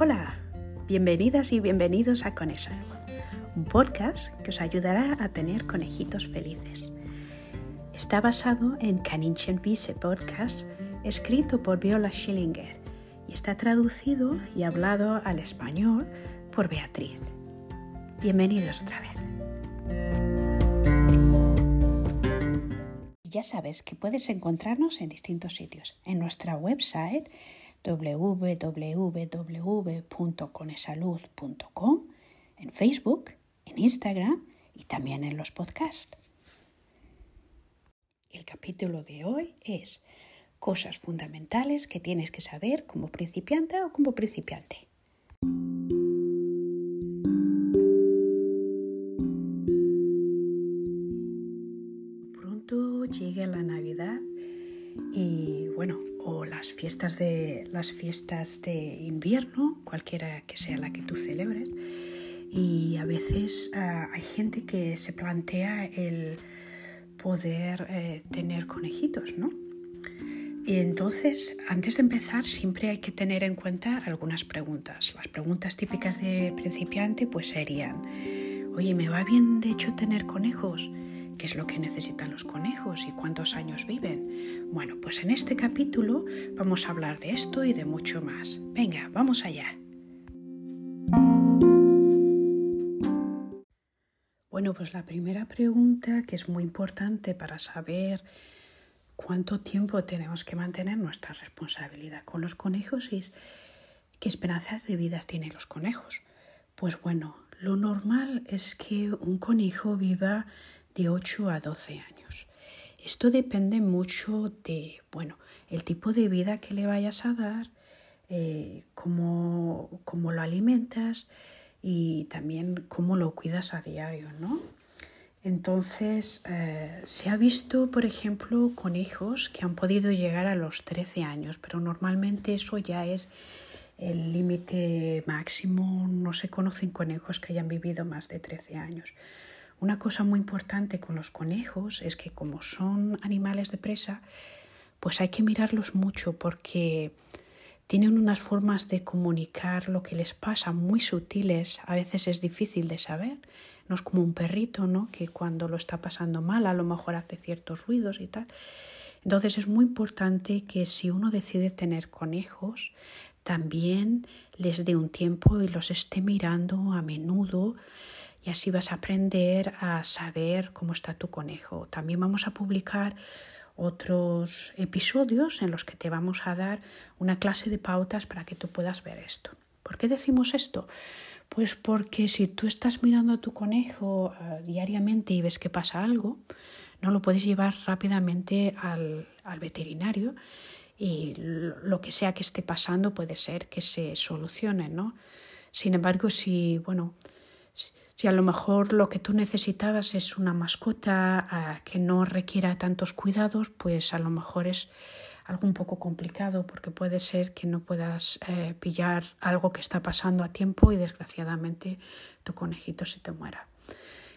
Hola, bienvenidas y bienvenidos a Conesa, un podcast que os ayudará a tener conejitos felices. Está basado en Kaninchen Wiese Podcast, escrito por Viola Schillinger y está traducido y hablado al español por Beatriz. Bienvenidos otra vez. Ya sabes que puedes encontrarnos en distintos sitios. En nuestra website www.conesalud.com, en Facebook, en Instagram y también en los podcasts. El capítulo de hoy es cosas fundamentales que tienes que saber como principiante o como principiante. Pronto llegue la o las fiestas de las fiestas de invierno, cualquiera que sea la que tú celebres. Y a veces ah, hay gente que se plantea el poder eh, tener conejitos, ¿no? Y entonces, antes de empezar, siempre hay que tener en cuenta algunas preguntas. Las preguntas típicas de principiante pues serían, oye, ¿me va bien de hecho tener conejos? ¿Qué es lo que necesitan los conejos y cuántos años viven? Bueno, pues en este capítulo vamos a hablar de esto y de mucho más. Venga, vamos allá. Bueno, pues la primera pregunta que es muy importante para saber cuánto tiempo tenemos que mantener nuestra responsabilidad con los conejos es qué esperanzas de vida tienen los conejos. Pues bueno, lo normal es que un conejo viva de 8 a 12 años. Esto depende mucho de, bueno, el tipo de vida que le vayas a dar, eh, cómo, cómo, lo alimentas y también cómo lo cuidas a diario, ¿no? Entonces, eh, se ha visto, por ejemplo, conejos que han podido llegar a los 13 años, pero normalmente eso ya es el límite máximo. No se conocen conejos que hayan vivido más de 13 años. Una cosa muy importante con los conejos es que como son animales de presa, pues hay que mirarlos mucho porque tienen unas formas de comunicar lo que les pasa muy sutiles, a veces es difícil de saber, no es como un perrito, ¿no? Que cuando lo está pasando mal a lo mejor hace ciertos ruidos y tal. Entonces es muy importante que si uno decide tener conejos, también les dé un tiempo y los esté mirando a menudo y así vas a aprender a saber cómo está tu conejo. También vamos a publicar otros episodios en los que te vamos a dar una clase de pautas para que tú puedas ver esto. ¿Por qué decimos esto? Pues porque si tú estás mirando a tu conejo uh, diariamente y ves que pasa algo, no lo puedes llevar rápidamente al, al veterinario y lo que sea que esté pasando puede ser que se solucione, ¿no? Sin embargo, si, bueno, si a lo mejor lo que tú necesitabas es una mascota ah, que no requiera tantos cuidados, pues a lo mejor es algo un poco complicado porque puede ser que no puedas eh, pillar algo que está pasando a tiempo y desgraciadamente tu conejito se te muera.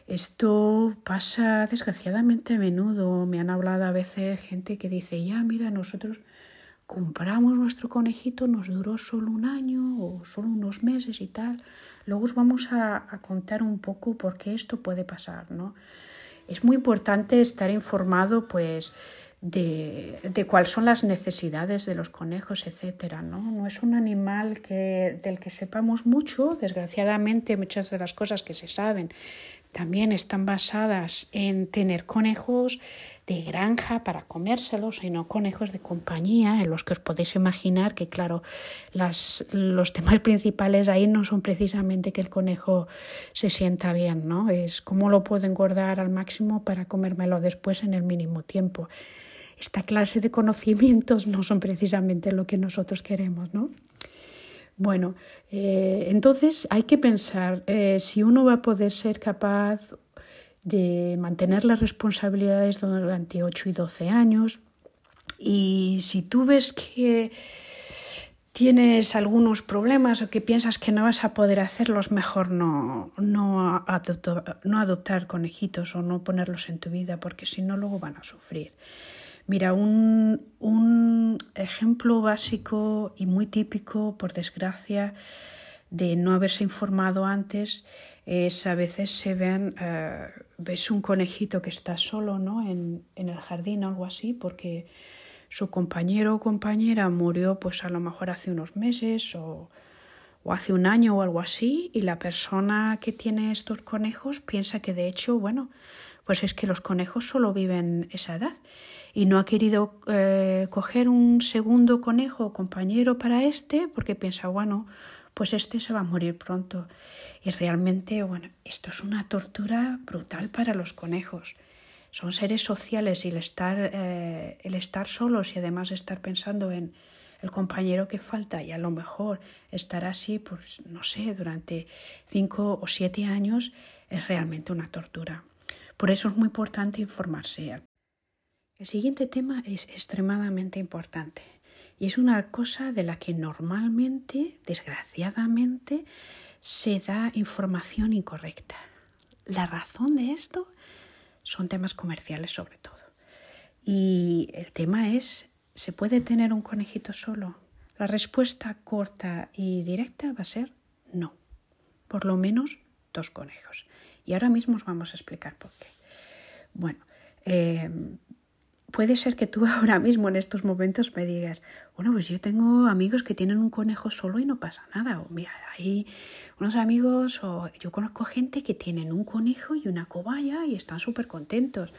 Esto pasa desgraciadamente a menudo. Me han hablado a veces gente que dice, ya mira, nosotros compramos nuestro conejito, nos duró solo un año o solo unos meses y tal. Luego os vamos a, contar un poco por qué esto puede pasar, ¿no? Es muy importante estar informado, pues, de, de, cuáles son las necesidades de los conejos, etcétera, ¿no? No es un animal que, del que sepamos mucho, desgraciadamente muchas de las cosas que se saben también están basadas en tener conejos de granja para comérselos y no conejos de compañía, en los que os podéis imaginar que, claro, las, los temas principales ahí no son precisamente que el conejo se sienta bien, ¿no? Es cómo lo puedo engordar al máximo para comérmelo después en el mínimo tiempo. Esta clase de conocimientos no son precisamente lo que nosotros queremos, ¿no? Bueno, eh, entonces hay que pensar eh, si uno va a poder ser capaz de mantener las responsabilidades durante 8 y 12 años y si tú ves que tienes algunos problemas o que piensas que no vas a poder hacerlos, mejor no, no, no adoptar conejitos o no ponerlos en tu vida porque si no luego van a sufrir. Mira, un, un ejemplo básico y muy típico, por desgracia, de no haberse informado antes es a veces se ven, eh, ves un conejito que está solo ¿no? en, en el jardín o algo así porque su compañero o compañera murió pues a lo mejor hace unos meses o, o hace un año o algo así y la persona que tiene estos conejos piensa que de hecho, bueno, pues es que los conejos solo viven esa edad y no ha querido eh, coger un segundo conejo compañero para este porque piensa, bueno, pues este se va a morir pronto. Y realmente, bueno, esto es una tortura brutal para los conejos. Son seres sociales y el estar, eh, el estar solos y además estar pensando en el compañero que falta y a lo mejor estar así, pues no sé, durante cinco o siete años es realmente una tortura. Por eso es muy importante informarse. El siguiente tema es extremadamente importante y es una cosa de la que normalmente, desgraciadamente, se da información incorrecta. La razón de esto son temas comerciales sobre todo. Y el tema es, ¿se puede tener un conejito solo? La respuesta corta y directa va a ser no. Por lo menos dos conejos. Y ahora mismo os vamos a explicar por qué. Bueno, eh, puede ser que tú ahora mismo en estos momentos me digas, bueno, pues yo tengo amigos que tienen un conejo solo y no pasa nada. O mira, hay unos amigos, o yo conozco gente que tienen un conejo y una cobaya y están súper contentos.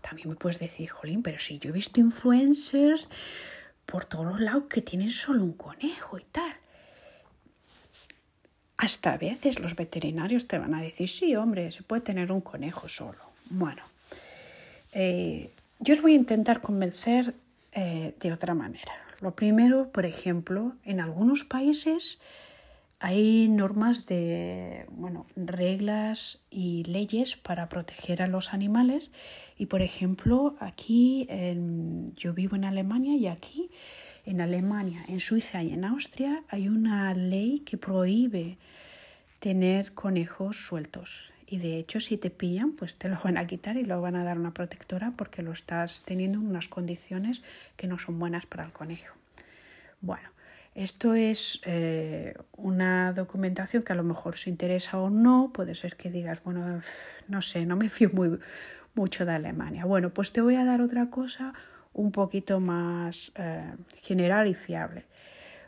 También me puedes decir, jolín, pero si yo he visto influencers por todos los lados que tienen solo un conejo y tal. Hasta a veces los veterinarios te van a decir, sí, hombre, se puede tener un conejo solo. Bueno, eh, yo os voy a intentar convencer eh, de otra manera. Lo primero, por ejemplo, en algunos países hay normas de, bueno, reglas y leyes para proteger a los animales y, por ejemplo, aquí yo vivo en Alemania y aquí en Alemania, en Suiza y en Austria hay una ley que prohíbe tener conejos sueltos y de hecho si te pillan pues te lo van a quitar y lo van a dar una protectora porque lo estás teniendo en unas condiciones que no son buenas para el conejo. Bueno, esto es eh, una documentación que a lo mejor os interesa o no, puede ser que digas, bueno, no sé, no me fío muy, mucho de Alemania. Bueno, pues te voy a dar otra cosa un poquito más eh, general y fiable.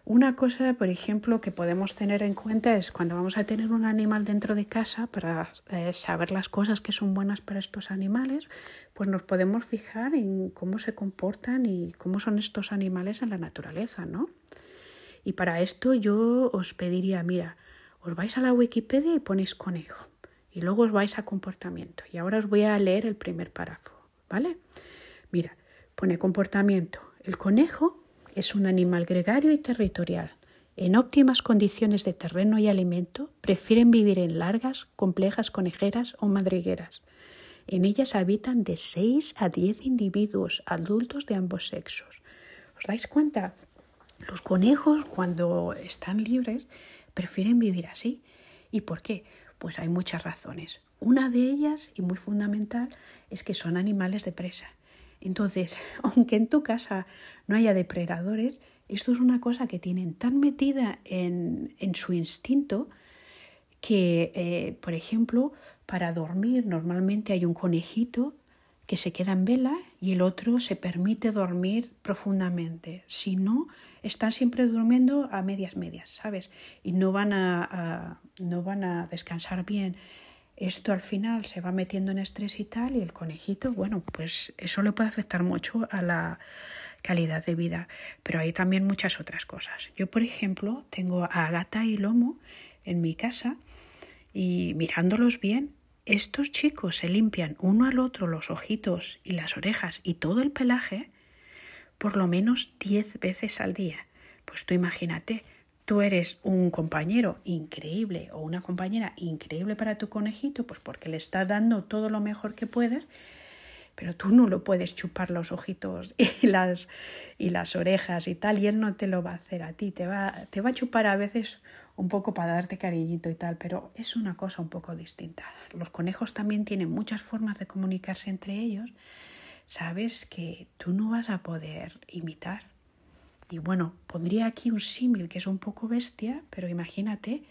Una cosa, por ejemplo, que podemos tener en cuenta es cuando vamos a tener un animal dentro de casa, para eh, saber las cosas que son buenas para estos animales, pues nos podemos fijar en cómo se comportan y cómo son estos animales en la naturaleza, ¿no? Y para esto yo os pediría, mira, os vais a la Wikipedia y ponéis conejo. Y luego os vais a comportamiento. Y ahora os voy a leer el primer párrafo, ¿vale? Mira, pone comportamiento. El conejo es un animal gregario y territorial. En óptimas condiciones de terreno y alimento, prefieren vivir en largas, complejas conejeras o madrigueras. En ellas habitan de 6 a 10 individuos adultos de ambos sexos. ¿Os dais cuenta? Los conejos, cuando están libres, prefieren vivir así. ¿Y por qué? Pues hay muchas razones. Una de ellas, y muy fundamental, es que son animales de presa. Entonces, aunque en tu casa no haya depredadores, esto es una cosa que tienen tan metida en, en su instinto que, eh, por ejemplo, para dormir normalmente hay un conejito que se queda en vela y el otro se permite dormir profundamente. Si no, están siempre durmiendo a medias medias, ¿sabes? Y no van a no van a descansar bien. Esto al final se va metiendo en estrés y tal, y el conejito, bueno, pues eso le puede afectar mucho a la calidad de vida. Pero hay también muchas otras cosas. Yo, por ejemplo, tengo a gata y lomo en mi casa y mirándolos bien, estos chicos se limpian uno al otro los ojitos y las orejas y todo el pelaje por lo menos diez veces al día. Pues tú imagínate, tú eres un compañero increíble o una compañera increíble para tu conejito, pues porque le estás dando todo lo mejor que puedes, pero tú no lo puedes chupar los ojitos y las, y las orejas y tal, y él no te lo va a hacer a ti, te va, te va a chupar a veces un poco para darte cariñito y tal, pero es una cosa un poco distinta. Los conejos también tienen muchas formas de comunicarse entre ellos, sabes que tú no vas a poder imitar. Y bueno, pondría aquí un símil que es un poco bestia, pero imagínate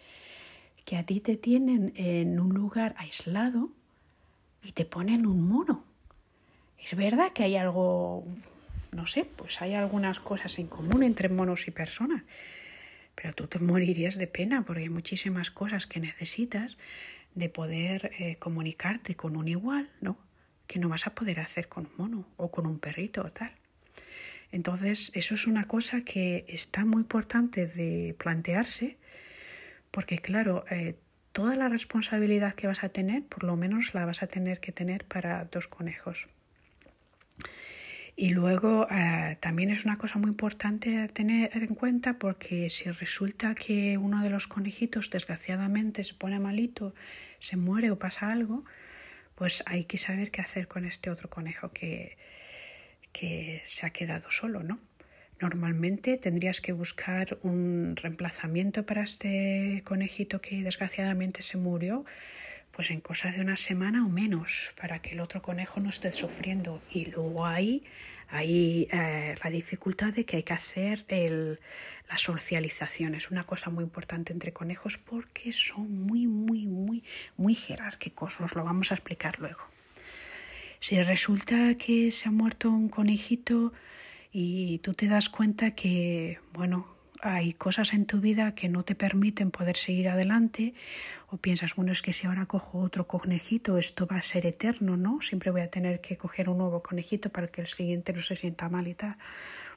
que a ti te tienen en un lugar aislado y te ponen un mono. Es verdad que hay algo, no sé, pues hay algunas cosas en común entre monos y personas, pero tú te morirías de pena porque hay muchísimas cosas que necesitas de poder eh, comunicarte con un igual, ¿no? Que no vas a poder hacer con un mono o con un perrito o tal. Entonces, eso es una cosa que está muy importante de plantearse, porque claro, eh, toda la responsabilidad que vas a tener, por lo menos la vas a tener que tener para dos conejos. Y luego eh, también es una cosa muy importante tener en cuenta porque si resulta que uno de los conejitos desgraciadamente se pone malito, se muere o pasa algo, pues hay que saber qué hacer con este otro conejo que, que se ha quedado solo, ¿no? Normalmente tendrías que buscar un reemplazamiento para este conejito que desgraciadamente se murió pues en cosa de una semana o menos, para que el otro conejo no esté sufriendo. Y luego hay, hay eh, la dificultad de que hay que hacer el, la socialización. Es una cosa muy importante entre conejos porque son muy, muy, muy, muy jerárquicos. Os lo vamos a explicar luego. Si resulta que se ha muerto un conejito y tú te das cuenta que, bueno, hay cosas en tu vida que no te permiten poder seguir adelante o piensas, bueno, es que si ahora cojo otro conejito, esto va a ser eterno, ¿no? Siempre voy a tener que coger un nuevo conejito para que el siguiente no se sienta mal y tal.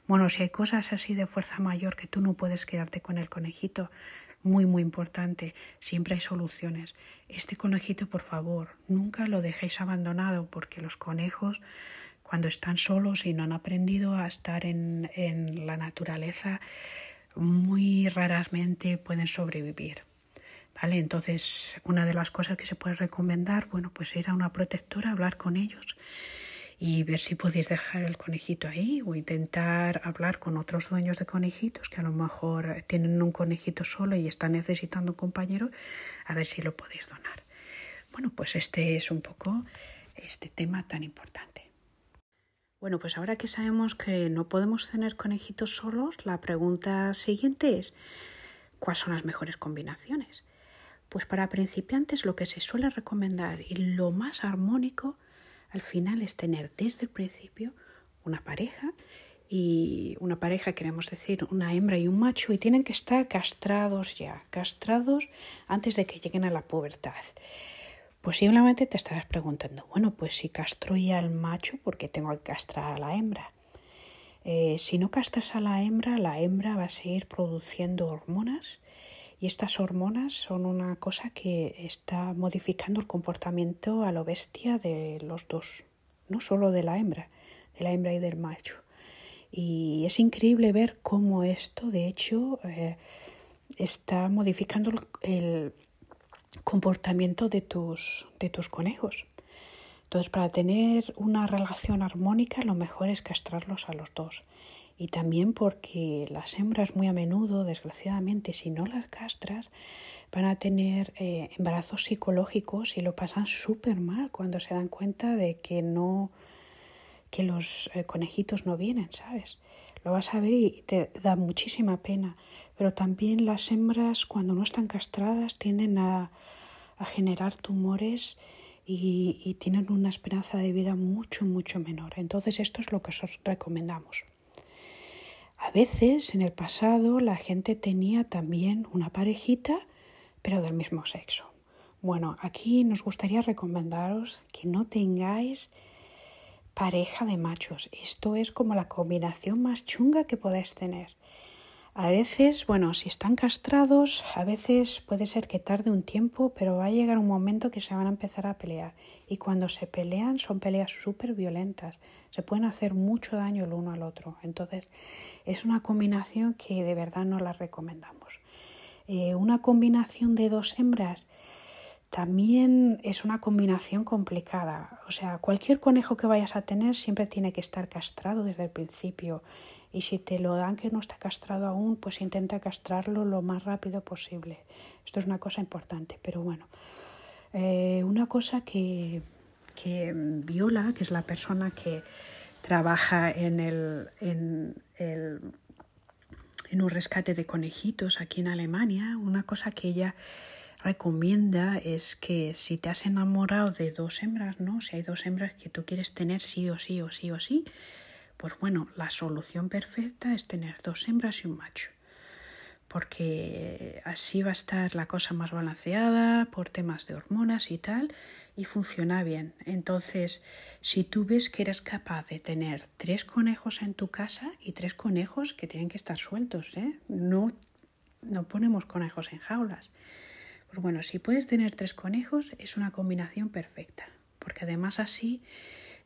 Bueno, si hay cosas así de fuerza mayor que tú no puedes quedarte con el conejito, muy, muy importante, siempre hay soluciones. Este conejito, por favor, nunca lo dejéis abandonado porque los conejos cuando están solos y no han aprendido a estar en, en la naturaleza, muy raramente pueden sobrevivir. ¿Vale? Entonces, una de las cosas que se puede recomendar, bueno, pues ir a una protectora, hablar con ellos y ver si podéis dejar el conejito ahí o intentar hablar con otros dueños de conejitos que a lo mejor tienen un conejito solo y están necesitando un compañero, a ver si lo podéis donar. Bueno, pues este es un poco este tema tan importante. Bueno, pues ahora que sabemos que no podemos tener conejitos solos, la pregunta siguiente es, ¿cuáles son las mejores combinaciones? Pues para principiantes lo que se suele recomendar y lo más armónico al final es tener desde el principio una pareja y una pareja queremos decir una hembra y un macho y tienen que estar castrados ya, castrados antes de que lleguen a la pubertad. Posiblemente te estarás preguntando, bueno, pues si castro ya al macho, ¿por qué tengo que castrar a la hembra? Eh, si no castras a la hembra, la hembra va a seguir produciendo hormonas y estas hormonas son una cosa que está modificando el comportamiento a lo bestia de los dos, no solo de la hembra, de la hembra y del macho. Y es increíble ver cómo esto, de hecho, eh, está modificando el, comportamiento de tus, de tus conejos. Entonces, para tener una relación armónica, lo mejor es castrarlos a los dos. Y también porque las hembras muy a menudo, desgraciadamente, si no las castras, van a tener eh, embarazos psicológicos y lo pasan súper mal cuando se dan cuenta de que no, que los eh, conejitos no vienen, ¿sabes? Lo vas a ver y te da muchísima pena. Pero también las hembras, cuando no están castradas, tienden a, generar tumores y, tienen una esperanza de vida mucho, mucho menor. Entonces, esto es lo que os recomendamos. A veces, en el pasado, la gente tenía también una parejita, pero del mismo sexo. Bueno, aquí nos gustaría recomendaros que no tengáis pareja de machos. Esto es como la combinación más chunga que podáis tener. A veces, bueno, si están castrados, a veces puede ser que tarde un tiempo, pero va a llegar un momento que se van a empezar a pelear. Y cuando se pelean son peleas súper violentas. Se pueden hacer mucho daño el uno al otro. Entonces, es una combinación que de verdad no la recomendamos. Eh, una combinación de dos hembras también es una combinación complicada. O sea, cualquier conejo que vayas a tener siempre tiene que estar castrado desde el principio. Y si te lo dan que no está castrado aún, pues intenta castrarlo lo más rápido posible. Esto es una cosa importante. Pero bueno, eh, una cosa que, que Viola, que es la persona que trabaja en el, en el en un rescate de conejitos aquí en Alemania, una cosa que ella recomienda es que si te has enamorado de dos hembras, ¿no? Si hay dos hembras que tú quieres tener sí o sí o sí o sí, pues bueno, la solución perfecta es tener dos hembras y un macho porque así va a estar la cosa más balanceada por temas de hormonas y tal, y funciona bien. Entonces, si tú ves que eres capaz de tener tres conejos en tu casa y tres conejos que tienen que estar sueltos, ¿eh? no, no ponemos conejos en jaulas. Pues bueno, si puedes tener tres conejos es una combinación perfecta, porque además así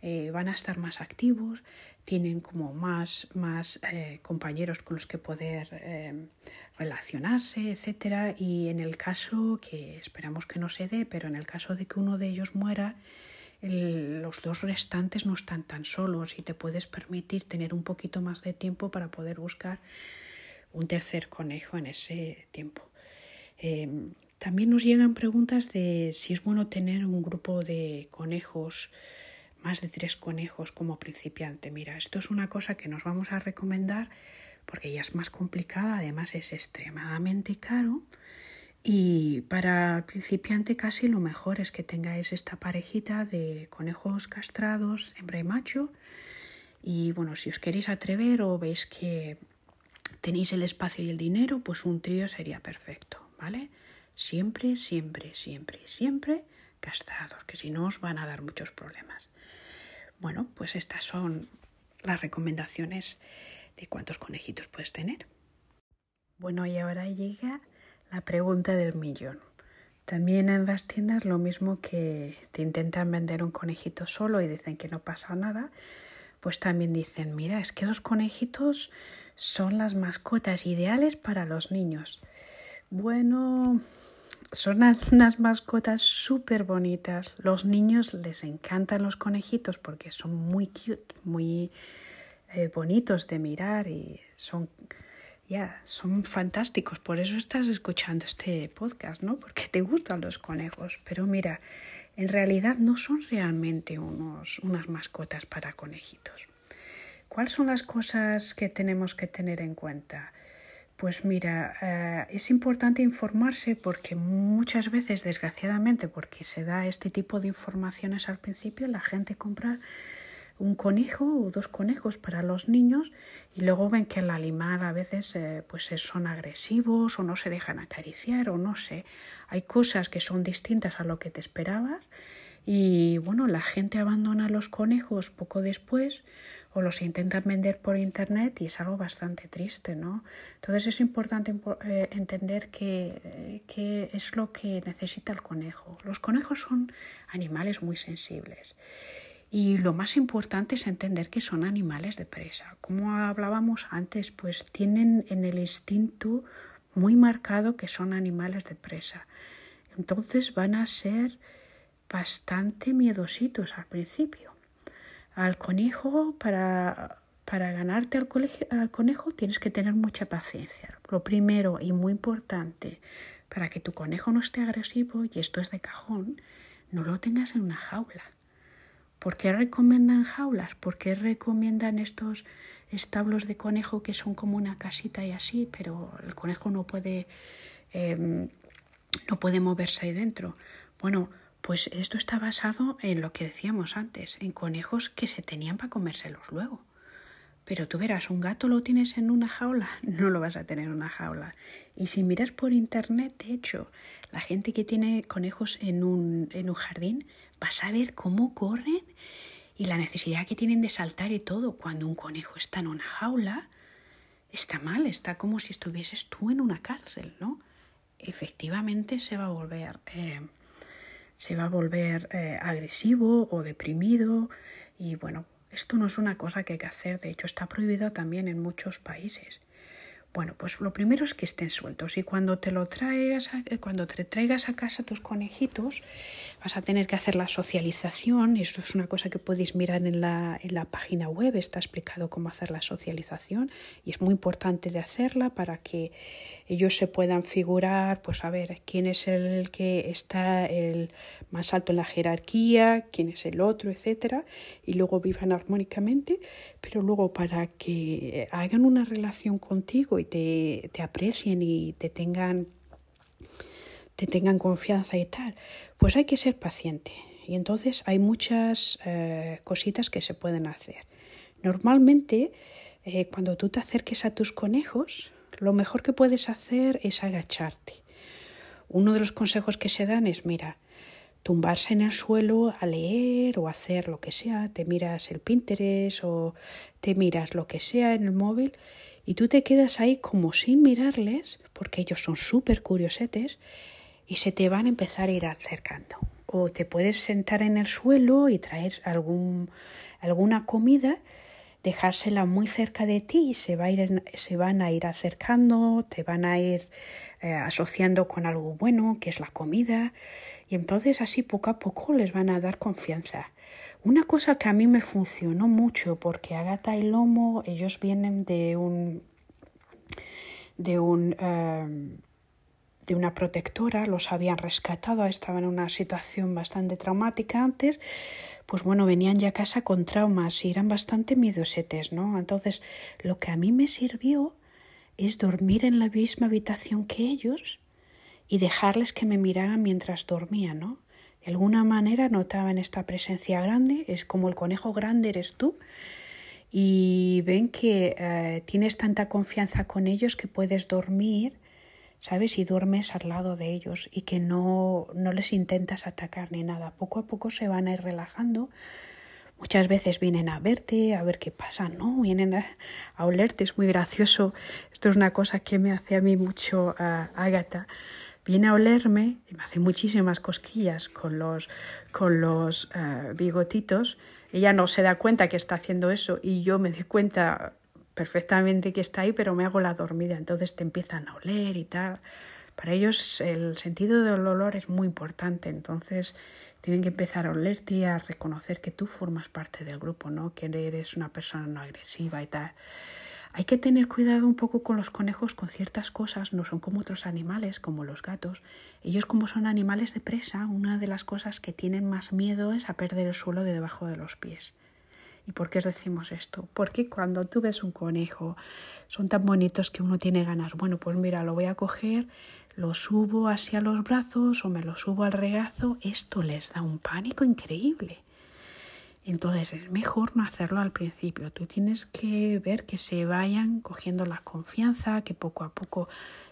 eh, van a estar más activos, tienen como más, más eh, compañeros con los que poder eh, relacionarse, etcétera. Y en el caso, que esperamos que no se dé, pero en el caso de que uno de ellos muera, los dos restantes no están tan solos y te puedes permitir tener un poquito más de tiempo para poder buscar un tercer conejo en ese tiempo. Em, también nos llegan preguntas de si es bueno tener un grupo de conejos más de tres conejos como principiante. Mira, esto es una cosa que nos vamos a recomendar porque ya es más complicada, además es extremadamente caro. Y para principiante casi lo mejor es que tengáis esta parejita de conejos castrados, hembra y macho. Y bueno, si os queréis atrever o veis que tenéis el espacio y el dinero, pues un trío sería perfecto, ¿vale? Siempre, siempre, siempre, siempre castrados, que si no os van a dar muchos problemas. Bueno, pues estas son las recomendaciones de cuántos conejitos puedes tener. Bueno, y ahora llega la pregunta del millón. También en las tiendas lo mismo que te intentan vender un conejito solo y dicen que no pasa nada, pues también dicen, mira, es que los conejitos son las mascotas ideales para los niños. Bueno, son unas mascotas súper bonitas. Los niños les encantan los conejitos porque son muy cute, muy eh, bonitos de mirar y son, ya, son fantásticos. Por eso estás escuchando este podcast, ¿no? Porque te gustan los conejos. Pero mira, en realidad no son realmente unos, unas mascotas para conejitos. ¿Cuáles son las cosas que tenemos que tener en cuenta? Pues mira, eh, es importante informarse porque muchas veces, desgraciadamente, porque se da este tipo de informaciones al principio, la gente compra un conejo o dos conejos para los niños y luego ven que el animal a veces eh, pues son agresivos o no se dejan acariciar o no sé, hay cosas que son distintas a lo que te esperabas y bueno, la gente abandona los conejos poco después o los intentan vender por internet y es algo bastante triste, ¿no? Entonces es importante eh, entender qué, qué es lo que necesita el conejo. Los conejos son animales muy sensibles. Y lo más importante es entender que son animales de presa. Como hablábamos antes, pues tienen en el instinto muy marcado que son animales de presa. Entonces van a ser bastante miedositos al principio. Al conejo, para, para ganarte al, conejo, tienes que tener mucha paciencia. Lo primero y muy importante, para que tu conejo no esté agresivo, y esto es de cajón, no lo tengas en una jaula. ¿Por qué recomiendan jaulas? ¿Por qué recomiendan estos establos de conejo que son como una casita y así, pero el conejo no puede, em, no puede moverse ahí dentro? Bueno, pues esto está basado en lo que decíamos antes, en conejos que se tenían para comérselos luego. Pero tú verás, un gato lo tienes en una jaula, no lo vas a tener en una jaula. Y si miras por internet, de hecho, la gente que tiene conejos en un, en un jardín, vas a ver cómo corren y la necesidad que tienen de saltar y todo. Cuando un conejo está en una jaula, está mal, está como si estuvieses tú en una cárcel, ¿no? Efectivamente se va a volver eh, se va a volver eh, agresivo o deprimido. Y bueno, esto no es una cosa que hay que hacer, de hecho está prohibido también en muchos países. Bueno, pues lo primero es que estén sueltos. Y cuando te lo traigas, eh, cuando te traigas a casa tus conejitos, vas a tener que hacer la socialización. Esto es una cosa que podéis mirar en la, en la página web, está explicado cómo hacer la socialización. Y es muy importante de hacerla para que ellos se puedan figurar, pues a ver, quién es el que está el más alto en la jerarquía, quién es el otro, etcétera, y luego vivan armónicamente, pero luego para que hagan una relación contigo y te, te aprecien y te tengan te tengan confianza y tal, pues hay que ser paciente. Y entonces hay muchas eh, cositas que se pueden hacer. Normalmente, eh, cuando tú te acerques a tus conejos, lo mejor que puedes hacer es agacharte. Uno de los consejos que se dan es, mira, tumbarse en el suelo a leer o hacer lo que sea, te miras el Pinterest o te miras lo que sea en el móvil y tú te quedas ahí como sin mirarles, porque ellos son súper curiosetes y se te van a empezar a ir acercando. O te puedes sentar en el suelo y traer algún, alguna comida dejársela muy cerca de ti y se, va a ir, se van a ir acercando, te van a ir eh, asociando con algo bueno, que es la comida, y entonces así poco a poco les van a dar confianza. Una cosa que a mí me funcionó mucho, porque Agata y Lomo, ellos vienen de un de un eh, de una protectora, los habían rescatado, estaban en una situación bastante traumática antes, pues bueno, venían ya a casa con traumas y eran bastante miedosetes, ¿no? Entonces, lo que a mí me sirvió es dormir en la misma habitación que ellos y dejarles que me miraran mientras dormía, ¿no? De alguna manera notaban esta presencia grande, es como el conejo grande eres tú, y ven que eh, tienes tanta confianza con ellos que puedes dormir ¿sabes? Y duermes al lado de ellos y que no, no les intentas atacar ni nada. Poco a poco se van a ir relajando. Muchas veces vienen a verte, a ver qué pasa, ¿no? Vienen a, olerte, es muy gracioso. Esto es una cosa que me hace a mí mucho a Ágata. Viene a olerme y me hace muchísimas cosquillas con los, con los eh, bigotitos. Ella no se da cuenta que está haciendo eso y yo me doy cuenta perfectamente que está ahí, pero me hago la dormida, entonces te empiezan a oler y tal. Para ellos el sentido del olor es muy importante, entonces tienen que empezar a olerte y a reconocer que tú formas parte del grupo, ¿no? Que eres una persona no agresiva y tal. Hay que tener cuidado un poco con los conejos con ciertas cosas, no son como otros animales, como los gatos. Ellos como son animales de presa, una de las cosas que tienen más miedo es a perder el suelo de debajo de los pies. ¿Y por qué os decimos esto? Porque cuando tú ves un conejo, son tan bonitos que uno tiene ganas. Bueno, pues mira, lo voy a coger, lo subo hacia los brazos o me lo subo al regazo. Esto les da un pánico increíble. Entonces es mejor no hacerlo al principio. Tú tienes que ver que se vayan cogiendo la confianza, que poco a poco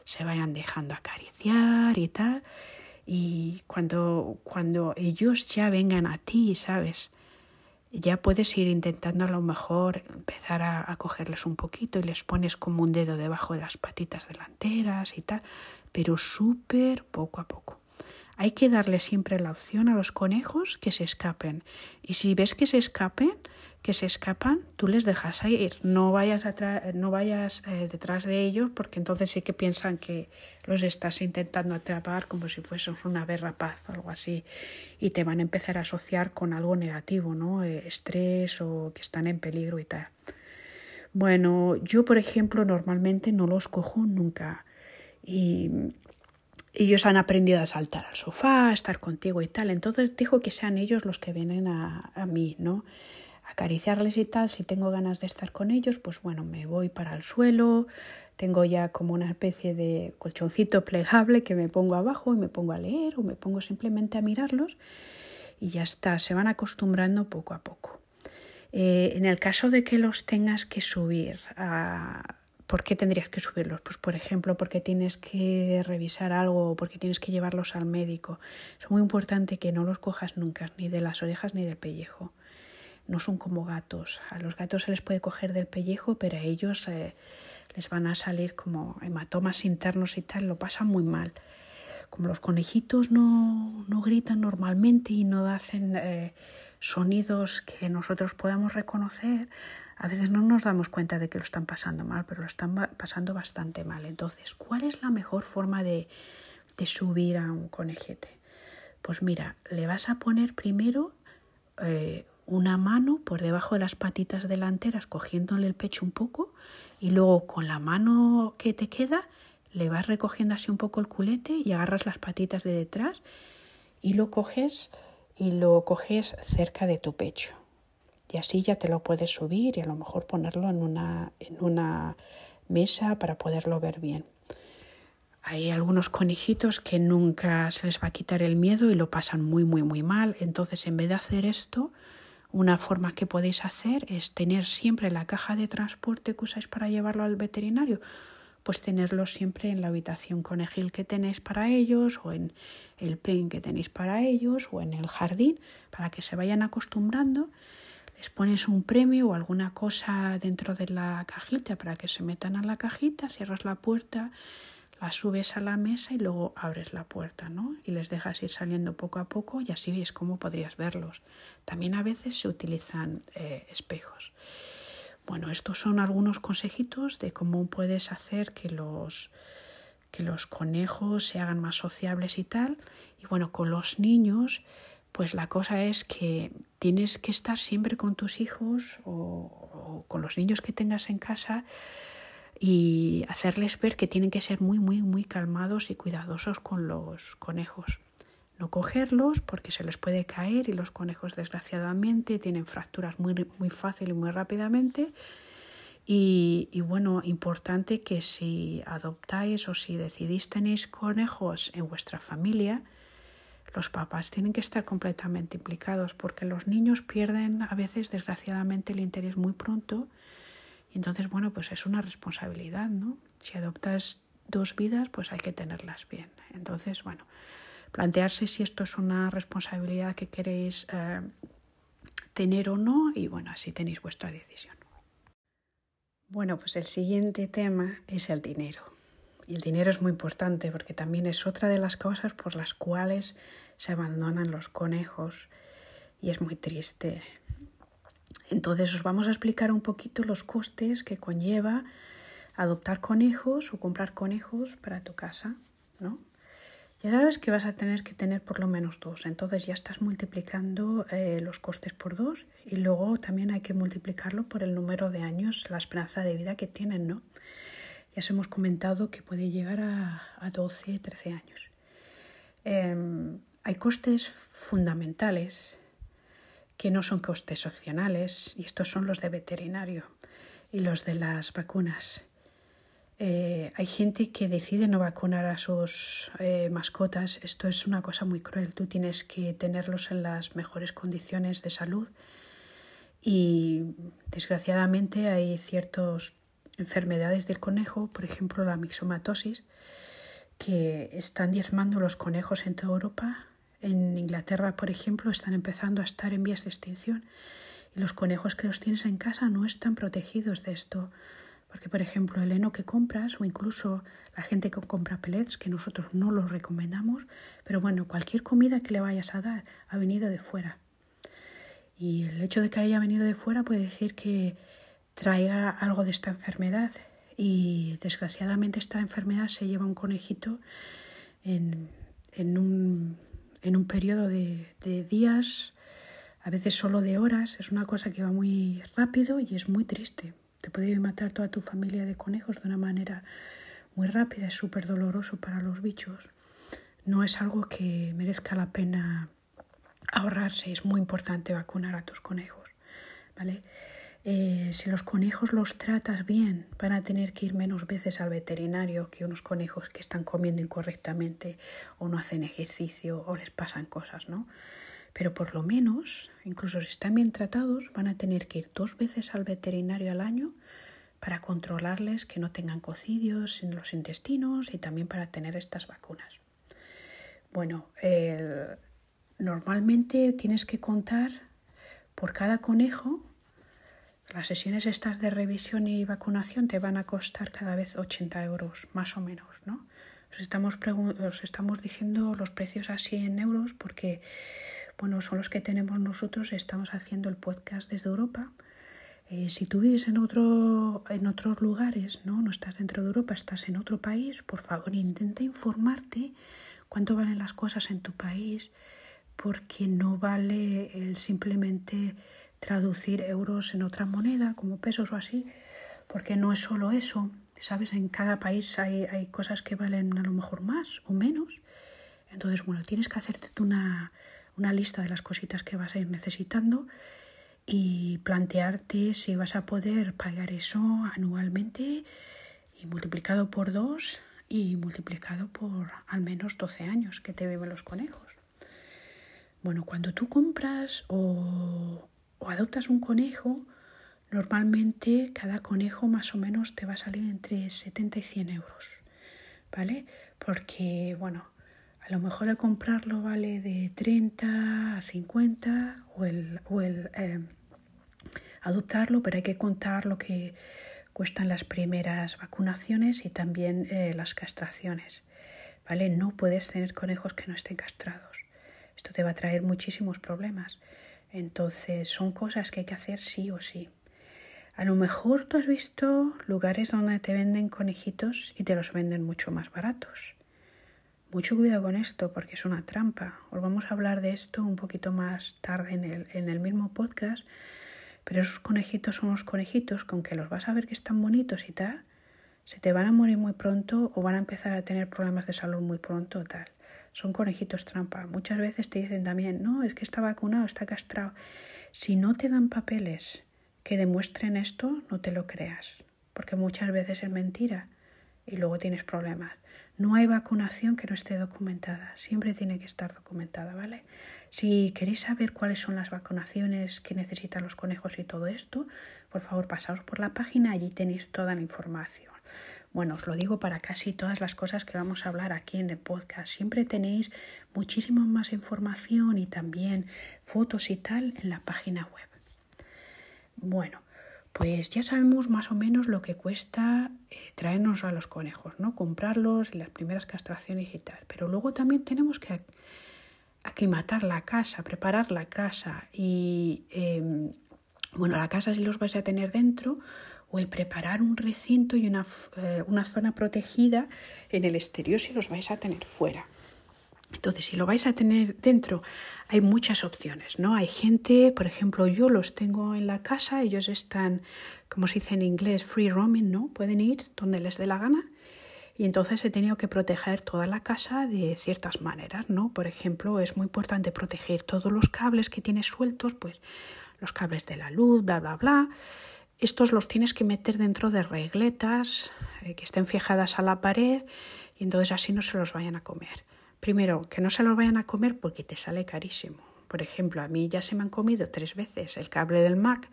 se vayan dejando acariciar y tal. Y cuando, cuando ellos ya vengan a ti, ¿sabes? Ya puedes ir intentando a lo mejor empezar a, cogerles un poquito y les pones como un dedo debajo de las patitas delanteras y tal, pero súper poco a poco. Hay que darle siempre la opción a los conejos que se escapen. Y si ves que se escapen, que se escapan, tú les dejas ir. No vayas, no vayas eh, detrás de ellos porque entonces sí que piensan que los estás intentando atrapar como si fuesen una paz o algo así y te van a empezar a asociar con algo negativo, ¿no? Eh, estrés o que están en peligro y tal. Bueno, yo por ejemplo normalmente no los cojo nunca y ellos han aprendido a saltar al sofá, a estar contigo y tal. Entonces dijo que sean ellos los que vienen a, a mí, ¿no? acariciarles y tal, si tengo ganas de estar con ellos, pues bueno, me voy para el suelo, tengo ya como una especie de colchoncito plegable que me pongo abajo y me pongo a leer o me pongo simplemente a mirarlos y ya está, se van acostumbrando poco a poco. Eh, en el caso de que los tengas que subir a... ¿Por qué tendrías que subirlos? Pues por ejemplo, porque tienes que revisar algo o porque tienes que llevarlos al médico. Es muy importante que no los cojas nunca, ni de las orejas ni del pellejo no son como gatos. A los gatos se les puede coger del pellejo, pero a ellos eh, les van a salir como hematomas internos y tal, lo pasan muy mal. Como los conejitos no, no gritan normalmente y no hacen eh, sonidos que nosotros podamos reconocer, a veces no nos damos cuenta de que lo están pasando mal, pero lo están pasando bastante mal. Entonces, ¿cuál es la mejor forma de, subir a un conejete? Pues mira, le vas a poner primero eh, una mano por debajo de las patitas delanteras cogiéndole el pecho un poco y luego con la mano que te queda le vas recogiendo así un poco el culete y agarras las patitas de detrás y lo coges y lo coges cerca de tu pecho. Y así ya te lo puedes subir y a lo mejor ponerlo en una, en una mesa para poderlo ver bien. Hay algunos conejitos que nunca se les va a quitar el miedo y lo pasan muy, muy, muy mal. Entonces, en vez de hacer esto, una forma que podéis hacer es tener siempre la caja de transporte que usáis para llevarlo al veterinario, pues tenerlo siempre en la habitación conejil que tenéis para ellos o en el pen que tenéis para ellos o en el jardín para que se vayan acostumbrando. Les pones un premio o alguna cosa dentro de la cajita para que se metan a la cajita, cierras la puerta la subes a la mesa y luego abres la puerta, ¿no? Y les dejas ir saliendo poco a poco y así es como podrías verlos. También a veces se utilizan eh, espejos. Bueno, estos son algunos consejitos de cómo puedes hacer que los, que los conejos se hagan más sociables y tal. Y bueno, con los niños, pues la cosa es que tienes que estar siempre con tus hijos o con los niños que tengas en casa y hacerles ver que tienen que ser muy, muy, muy calmados y cuidadosos con los conejos. No cogerlos porque se les puede caer y los conejos desgraciadamente tienen fracturas muy, muy fácil y muy rápidamente. Y, y, bueno, importante que si adoptáis o si decidís tenéis conejos en vuestra familia, los papás tienen que estar completamente implicados porque los niños pierden a veces desgraciadamente el interés muy pronto entonces, bueno, pues es una responsabilidad, ¿no? Si adoptas dos vidas, pues hay que tenerlas bien. Entonces, bueno, plantearse si esto es una responsabilidad que queréis eh, tener o no y bueno, así tenéis vuestra decisión. Bueno, pues el siguiente tema es el dinero. Y el dinero es muy importante porque también es otra de las causas por las cuales se abandonan los conejos y es muy triste entonces os vamos a explicar un poquito los costes que conlleva adoptar conejos o comprar conejos para tu casa, ¿no? Ya sabes que vas a tener que tener por lo menos dos, entonces ya estás multiplicando eh, los costes por dos y luego también hay que multiplicarlo por el número de años, la esperanza de vida que tienen, ¿no? Ya os hemos comentado que puede llegar a, a 12, 13 años. Em, hay costes fundamentales que no son costes opcionales, y estos son los de veterinario y los de las vacunas. Eh, hay gente que decide no vacunar a sus eh, mascotas. Esto es una cosa muy cruel. Tú tienes que tenerlos en las mejores condiciones de salud y desgraciadamente hay ciertas enfermedades del conejo, por ejemplo la mixomatosis, que están diezmando los conejos en toda Europa en Inglaterra, por ejemplo, están empezando a estar en vías de extinción y los conejos que los tienes en casa no están protegidos de esto. Porque, por ejemplo, el heno que compras o incluso la gente que compra pellets, que nosotros no los recomendamos, pero bueno, cualquier comida que le vayas a dar ha venido de fuera. Y el hecho de que haya venido de fuera puede decir que traiga algo de esta enfermedad y desgraciadamente esta enfermedad se lleva un conejito en, en un en un periodo de, días, a veces solo de horas. Es una cosa que va muy rápido y es muy triste. Te puede matar toda tu familia de conejos de una manera muy rápida, es súper doloroso para los bichos. No es algo que merezca la pena ahorrarse, es muy importante vacunar a tus conejos, ¿vale? Eh, si los conejos los tratas bien, van a tener que ir menos veces al veterinario que unos conejos que están comiendo incorrectamente o no hacen ejercicio o les pasan cosas, ¿no? Pero por lo menos, incluso si están bien tratados, van a tener que ir dos veces al veterinario al año para controlarles que no tengan cocidios en los intestinos y también para tener estas vacunas. Bueno, normalmente tienes que contar por cada conejo las sesiones estas de revisión y vacunación te van a costar cada vez 80 euros, más o menos, ¿no? Os estamos, os estamos diciendo los precios así en euros porque, bueno, son los que tenemos nosotros. Estamos haciendo el podcast desde Europa. Eh, si tú vives en, otro, en otros lugares, ¿no? no estás dentro de Europa, estás en otro país, por favor intenta informarte cuánto valen las cosas en tu país, porque no vale el simplemente traducir euros en otra moneda, como pesos o así, porque no es solo eso. ¿sabes? En cada país hay, hay cosas que valen a lo mejor más o menos. Entonces, bueno, tienes que hacerte una, una lista de las cositas que vas a ir necesitando y plantearte si vas a poder pagar eso anualmente y multiplicado por dos y multiplicado por al menos 12 años que te viven los conejos. Bueno, cuando tú compras o, o adoptas un conejo, normalmente cada conejo más o menos te va a salir entre 70 y 100 euros, ¿vale? Porque, bueno, a lo mejor el comprarlo vale de 30 a 50 o el, o el eh, adoptarlo, pero hay que contar lo que cuestan las primeras vacunaciones y también eh, las castraciones. ¿Vale? No puedes tener conejos que no estén castrados. Esto te va a traer muchísimos problemas. Entonces son cosas que hay que hacer sí o sí. A lo mejor tú has visto lugares donde te venden conejitos y te los venden mucho más baratos. Mucho cuidado con esto porque es una trampa. Os vamos a hablar de esto un poquito más tarde en el, en el mismo podcast. Pero esos conejitos son unos conejitos con que los vas a ver que están bonitos y tal. Se te van a morir muy pronto o van a empezar a tener problemas de salud muy pronto o tal. Son conejitos trampa. Muchas veces te dicen también, no, es que está vacunado, está castrado. Si no te dan papeles que demuestren esto, no te lo creas. Porque muchas veces es mentira y luego tienes problemas. No hay vacunación que no esté documentada, siempre tiene que estar documentada, ¿vale? Si queréis saber cuáles son las vacunaciones que necesitan los conejos y todo esto, por favor pasaos por la página, allí tenéis toda la información. Bueno, os lo digo para casi todas las cosas que vamos a hablar aquí en el podcast. Siempre tenéis muchísima más información y también fotos y tal en la página web. Bueno, pues ya sabemos más o menos lo que cuesta eh, traernos a los conejos, ¿no? Comprarlos, las primeras castraciones y tal. Pero luego también tenemos que aclimatar la casa, preparar la casa y, em, bueno, la casa si los vais a tener dentro o el preparar un recinto y una, eh, una zona protegida en el exterior si los vais a tener fuera. Entonces, si lo vais a tener dentro, hay muchas opciones, ¿no? Hay gente, por ejemplo, yo los tengo en la casa, ellos están, como se dice en inglés, free roaming, ¿no? Pueden ir donde les dé la gana. Y entonces he tenido que proteger toda la casa de ciertas maneras, ¿no? Por ejemplo, es muy importante proteger todos los cables que tienes sueltos, pues los cables de la luz, bla, bla, bla. Estos los tienes que meter dentro de regletas eh, que estén fijadas a la pared y entonces así no se los vayan a comer. Primero, que no se los vayan a comer porque te sale carísimo. Por ejemplo, a mí ya se me han comido tres veces el cable del Mac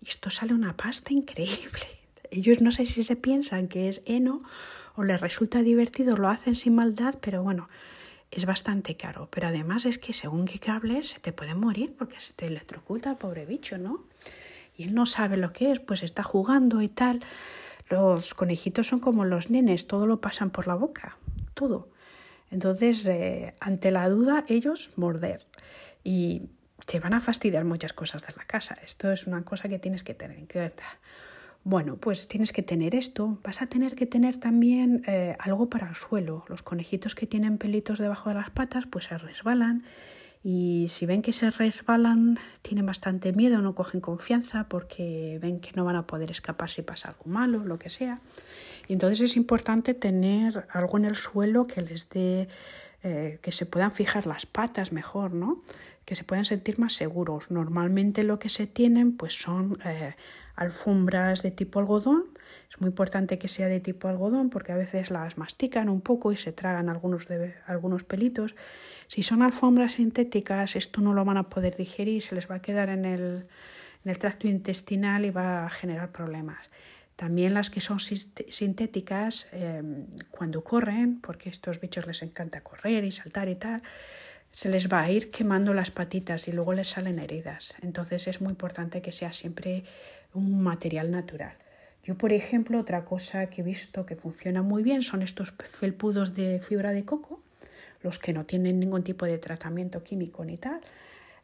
y esto sale una pasta increíble. Ellos no sé si se piensan que es heno o les resulta divertido, lo hacen sin maldad, pero bueno, es bastante caro. Pero además es que según qué cables se te pueden morir porque se te electrocuta el pobre bicho, ¿no? Y él no sabe lo que es, pues está jugando y tal. Los conejitos son como los nenes, todo lo pasan por la boca, todo. Entonces, eh, ante la duda, ellos morder. Y te van a fastidiar muchas cosas de la casa. Esto es una cosa que tienes que tener en cuenta. Bueno, pues tienes que tener esto. Vas a tener que tener también eh, algo para el suelo. Los conejitos que tienen pelitos debajo de las patas, pues se resbalan y si ven que se resbalan, tienen bastante miedo, no cogen confianza porque ven que no van a poder escapar si pasa algo malo, lo que sea. Y entonces es importante tener algo en el suelo que les dé, eh, que se puedan fijar las patas mejor, ¿no? Que se puedan sentir más seguros. Normalmente lo que se tienen pues son eh, alfombras de tipo algodón. Es muy importante que sea de tipo algodón porque a veces las mastican un poco y se tragan algunos, de, algunos pelitos. Si son alfombras sintéticas, esto no lo van a poder digerir, se les va a quedar en el, en el tracto intestinal y va a generar problemas. También las que son sintéticas, em, cuando corren, porque a estos bichos les encanta correr y saltar y tal, se les va a ir quemando las patitas y luego les salen heridas. Entonces es muy importante que sea siempre un material natural. Yo, por ejemplo, otra cosa que he visto que funciona muy bien son estos felpudos de fibra de coco, los que no tienen ningún tipo de tratamiento químico ni tal.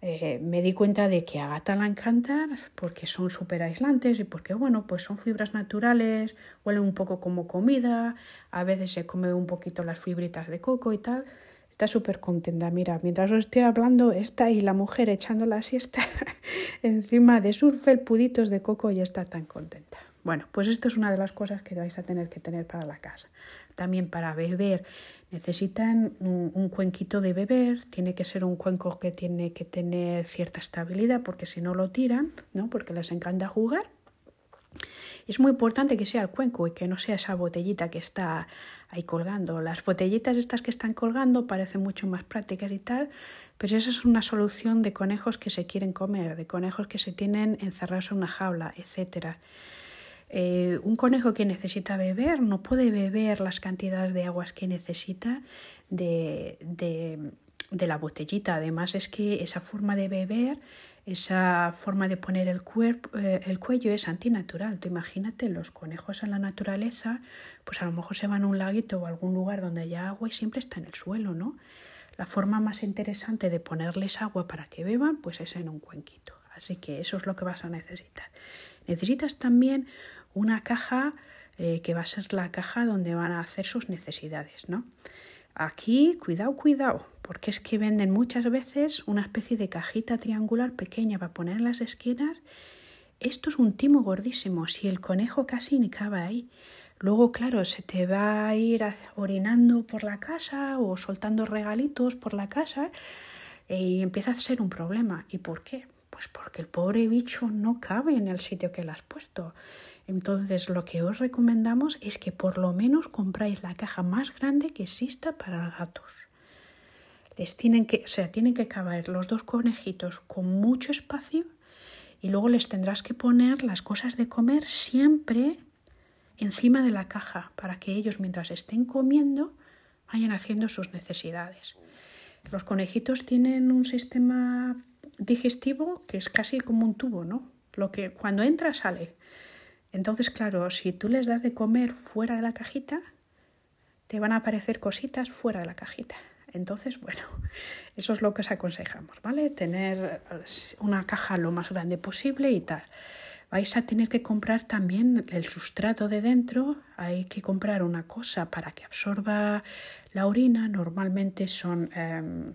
Eh, me di cuenta de que a Gata la encantan porque son súper aislantes y porque, bueno, pues son fibras naturales, huelen un poco como comida, a veces se come un poquito las fibritas de coco y tal. Está súper contenta. Mira, mientras os estoy hablando, está ahí la mujer echando la siesta encima de sus felpuditos de coco y está tan contenta. Bueno, pues esto es una de las cosas que vais a tener que tener para la casa. También para beber necesitan un, cuenquito de beber, tiene que ser un cuenco que tiene que tener cierta estabilidad porque si no lo tiran, ¿no? Porque les encanta jugar. Es muy importante que sea el cuenco y que no sea esa botellita que está ahí colgando. Las botellitas estas que están colgando parecen mucho más prácticas y tal, pero esa es una solución de conejos que se quieren comer, de conejos que se tienen encerrados en una jaula, etcétera. Eh, un conejo que necesita beber no puede beber las cantidades de aguas que necesita de, de, la botellita. Además es que esa forma de beber, esa forma de poner el, cuerpo, eh, el cuello es antinatural. Tú imagínate, los conejos en la naturaleza, pues a lo mejor se van a un laguito o algún lugar donde haya agua y siempre está en el suelo, ¿no? La forma más interesante de ponerles agua para que beban, pues es en un cuenquito. Así que eso es lo que vas a necesitar. Necesitas también una caja eh, que va a ser la caja donde van a hacer sus necesidades, ¿no? Aquí, cuidado, cuidado, porque es que venden muchas veces una especie de cajita triangular pequeña para poner las esquinas. Esto es un timo gordísimo, si el conejo casi ni cabe ahí. Luego, claro, se te va a ir orinando por la casa o soltando regalitos por la casa eh, y empieza a ser un problema. ¿Y por qué? Pues porque el pobre bicho no cabe en el sitio que le has puesto. Entonces lo que os recomendamos es que por lo menos compráis la caja más grande que exista para gatos. Les tienen que, o sea, tienen que caber los dos conejitos con mucho espacio y luego les tendrás que poner las cosas de comer siempre encima de la caja para que ellos mientras estén comiendo vayan haciendo sus necesidades. Los conejitos tienen un sistema digestivo que es casi como un tubo, ¿no? Lo que cuando entra sale. Entonces, claro, si tú les das de comer fuera de la cajita, te van a aparecer cositas fuera de la cajita. Entonces, bueno, eso es lo que os aconsejamos, ¿vale? Tener una caja lo más grande posible y tal. Vais a tener que comprar también el sustrato de dentro. Hay que comprar una cosa para que absorba la orina. Normalmente son em,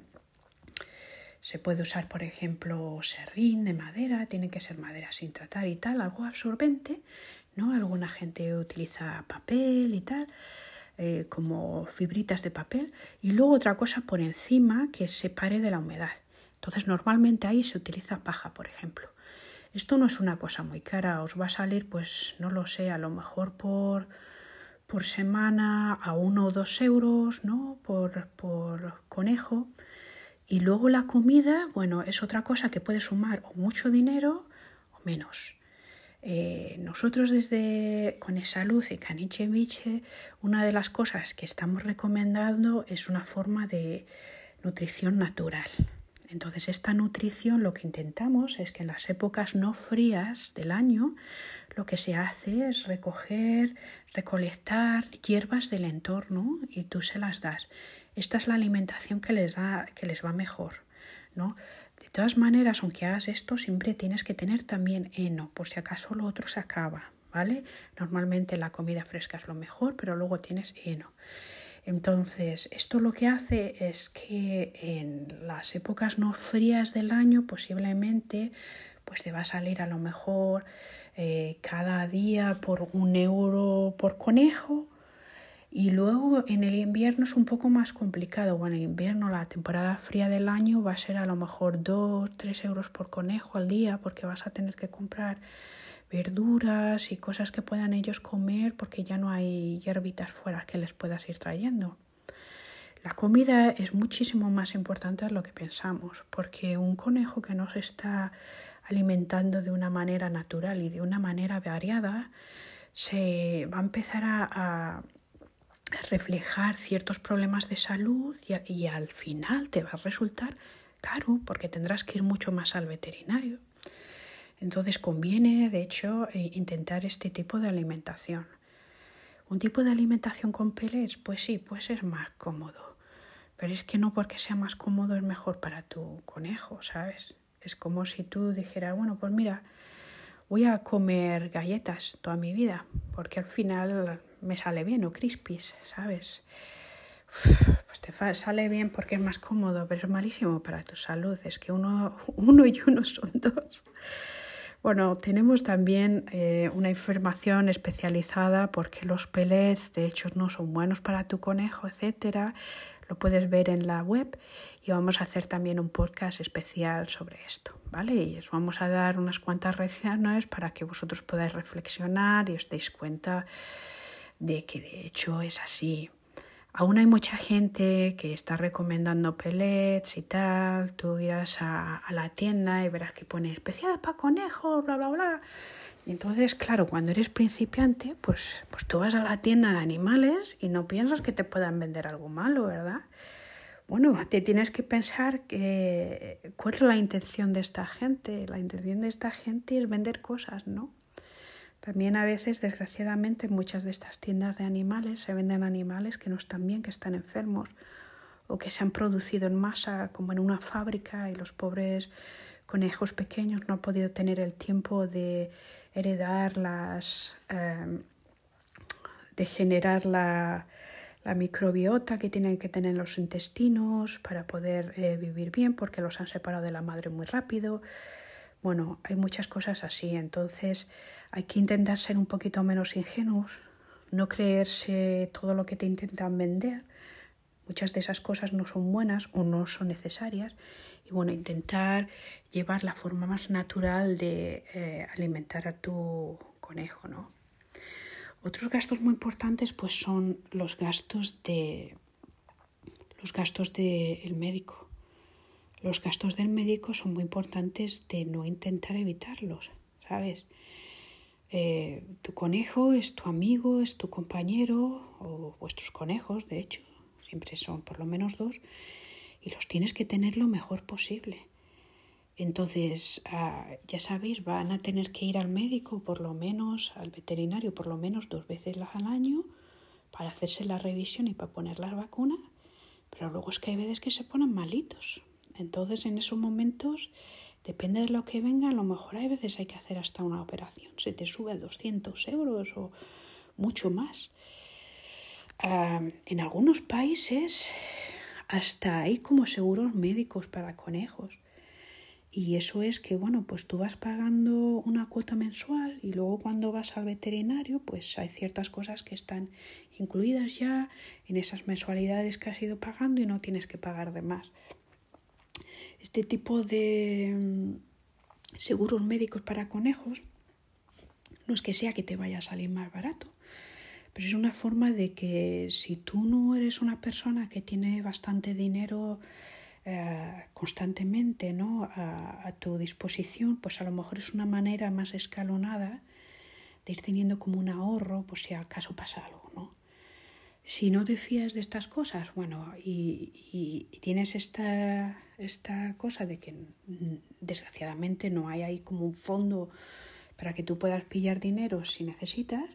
se puede usar, por ejemplo, serrín de madera, tiene que ser madera sin tratar y tal, algo absorbente, ¿no? Alguna gente utiliza papel y tal, eh, como fibritas de papel, y luego otra cosa por encima que separe de la humedad. Entonces, normalmente ahí se utiliza paja, por ejemplo. Esto no es una cosa muy cara, os va a salir, pues no lo sé, a lo mejor por, por semana a uno o dos euros, ¿no? Por, por conejo. Y luego la comida, bueno, es otra cosa que puede sumar o mucho dinero o menos. Eh, nosotros desde con esa luz y Caniche Miche, una de las cosas que estamos recomendando es una forma de nutrición natural. Entonces esta nutrición lo que intentamos es que en las épocas no frías del año lo que se hace es recoger, recolectar hierbas del entorno y tú se las das esta es la alimentación que les, da, que les va mejor, ¿no? De todas maneras, aunque hagas esto, siempre tienes que tener también heno, por si acaso lo otro se acaba, ¿vale? Normalmente la comida fresca es lo mejor, pero luego tienes heno. Entonces, esto lo que hace es que en las épocas no frías del año posiblemente pues te va a salir a lo mejor eh, cada día por un euro por conejo y luego en el invierno es un poco más complicado. Bueno, en el invierno, la temporada fría del año va a ser a lo mejor 2, 3 euros por conejo al día porque vas a tener que comprar verduras y cosas que puedan ellos comer porque ya no hay hierbitas fuera que les puedas ir trayendo. La comida es muchísimo más importante de lo que pensamos porque un conejo que no se está alimentando de una manera natural y de una manera variada se va a empezar a reflejar ciertos problemas de salud y, al final te va a resultar caro porque tendrás que ir mucho más al veterinario. Entonces conviene, de hecho, eh, intentar este tipo de alimentación. Un tipo de alimentación con pellets, pues sí, puede ser más cómodo. Pero es que no porque sea más cómodo es mejor para tu conejo, ¿sabes? Es como si tú dijeras, bueno, pues mira, voy a comer galletas toda mi vida, porque al final me sale bien, o crispies, ¿sabes? pues te sale bien porque es más cómodo, pero es malísimo para tu salud. Es que uno, uno y uno son dos. Bueno, tenemos también eh, una información especializada porque los pellets de hecho no son buenos para tu conejo, etcétera. Lo puedes ver en la web y vamos a hacer también un podcast especial sobre esto, ¿vale? Y os vamos a dar unas cuantas reacciones para que vosotros podáis reflexionar y os deis cuenta de que de hecho es así. Aún hay mucha gente que está recomendando pellets y tal. Tú irás a, la tienda y verás que pone especial para conejos, bla, bla, bla. Y entonces, claro, cuando eres principiante, pues, pues tú vas a la tienda de animales y no piensas que te puedan vender algo malo, ¿verdad? Bueno, te tienes que pensar que, cuál es la intención de esta gente. La intención de esta gente es vender cosas, ¿no? También a veces, desgraciadamente, en muchas de estas tiendas de animales se venden animales que no están bien, que están enfermos o que se han producido en masa como en una fábrica y los pobres conejos pequeños no han podido tener el tiempo de heredar las... Em, de generar la, microbiota que tienen que tener los intestinos para poder eh, vivir bien porque los han separado de la madre muy rápido. Bueno, hay muchas cosas así, entonces hay que intentar ser un poquito menos ingenuos, no creerse todo lo que te intentan vender. Muchas de esas cosas no son buenas o no son necesarias. Y bueno, intentar llevar la forma más natural de eh, alimentar a tu conejo, ¿no? Otros gastos muy importantes pues son los gastos de los gastos del médico. Los gastos del médico son muy importantes de no intentar evitarlos, ¿sabes? Eh, tu conejo es tu amigo, es tu compañero, o vuestros conejos, de hecho, siempre son por lo menos dos, y los tienes que tener lo mejor posible. Entonces, ah, ya sabéis, van a tener que ir al médico, por lo menos al veterinario, por lo menos dos veces al año, para hacerse la revisión y para poner las vacunas. Pero luego es que hay veces que se ponen malitos. Entonces, en esos momentos, depende de lo que venga, a lo mejor hay veces hay que hacer hasta una operación. Se te sube a 200 euros o mucho más. Ah, en algunos países hasta hay como seguros médicos para conejos. Y eso es que, bueno, pues tú vas pagando una cuota mensual y luego cuando vas al veterinario, pues hay ciertas cosas que están incluidas ya en esas mensualidades que has ido pagando y no tienes que pagar de más. Este tipo de mm, seguros médicos para conejos no es que sea que te vaya a salir más barato, pero es una forma de que si tú no eres una persona que tiene bastante dinero eh, constantemente ¿no? a, a, tu disposición, pues a lo mejor es una manera más escalonada de ir teniendo como un ahorro, pues si acaso pasa algo, ¿no? Si no te fías de estas cosas, bueno, y, y, tienes esta, esta cosa de que mm, desgraciadamente no hay ahí como un fondo para que tú puedas pillar dinero si necesitas,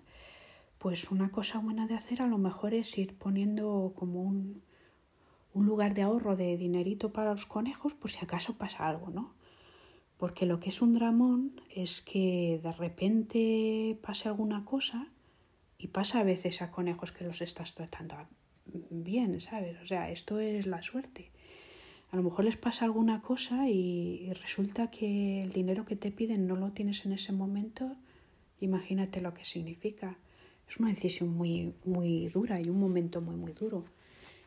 pues una cosa buena de hacer a lo mejor es ir poniendo como un, un lugar de ahorro de dinerito para los conejos por si acaso pasa algo, ¿no? Porque lo que es un dramón es que de repente pase alguna cosa y pasa a veces a conejos que los estás tratando bien, ¿sabes? O sea, esto es la suerte. A lo mejor les pasa alguna cosa y, resulta que el dinero que te piden no lo tienes en ese momento. Imagínate lo que significa. Es una decisión muy, muy dura y un momento muy, muy duro.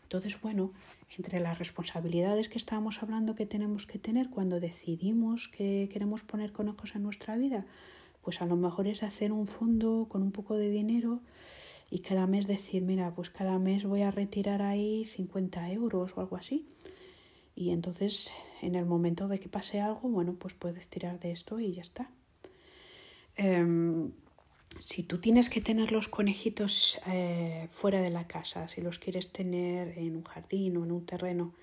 Entonces, bueno, entre las responsabilidades que estábamos hablando que tenemos que tener cuando decidimos que queremos poner conejos en nuestra vida, pues a lo mejor es hacer un fondo con un poco de dinero y cada mes decir, mira, pues cada mes voy a retirar ahí 50 euros o algo así. Y entonces en el momento de que pase algo, bueno, pues puedes tirar de esto y ya está. Em, si tú tienes que tener los conejitos eh, fuera de la casa, si los quieres tener en un jardín o en un terreno,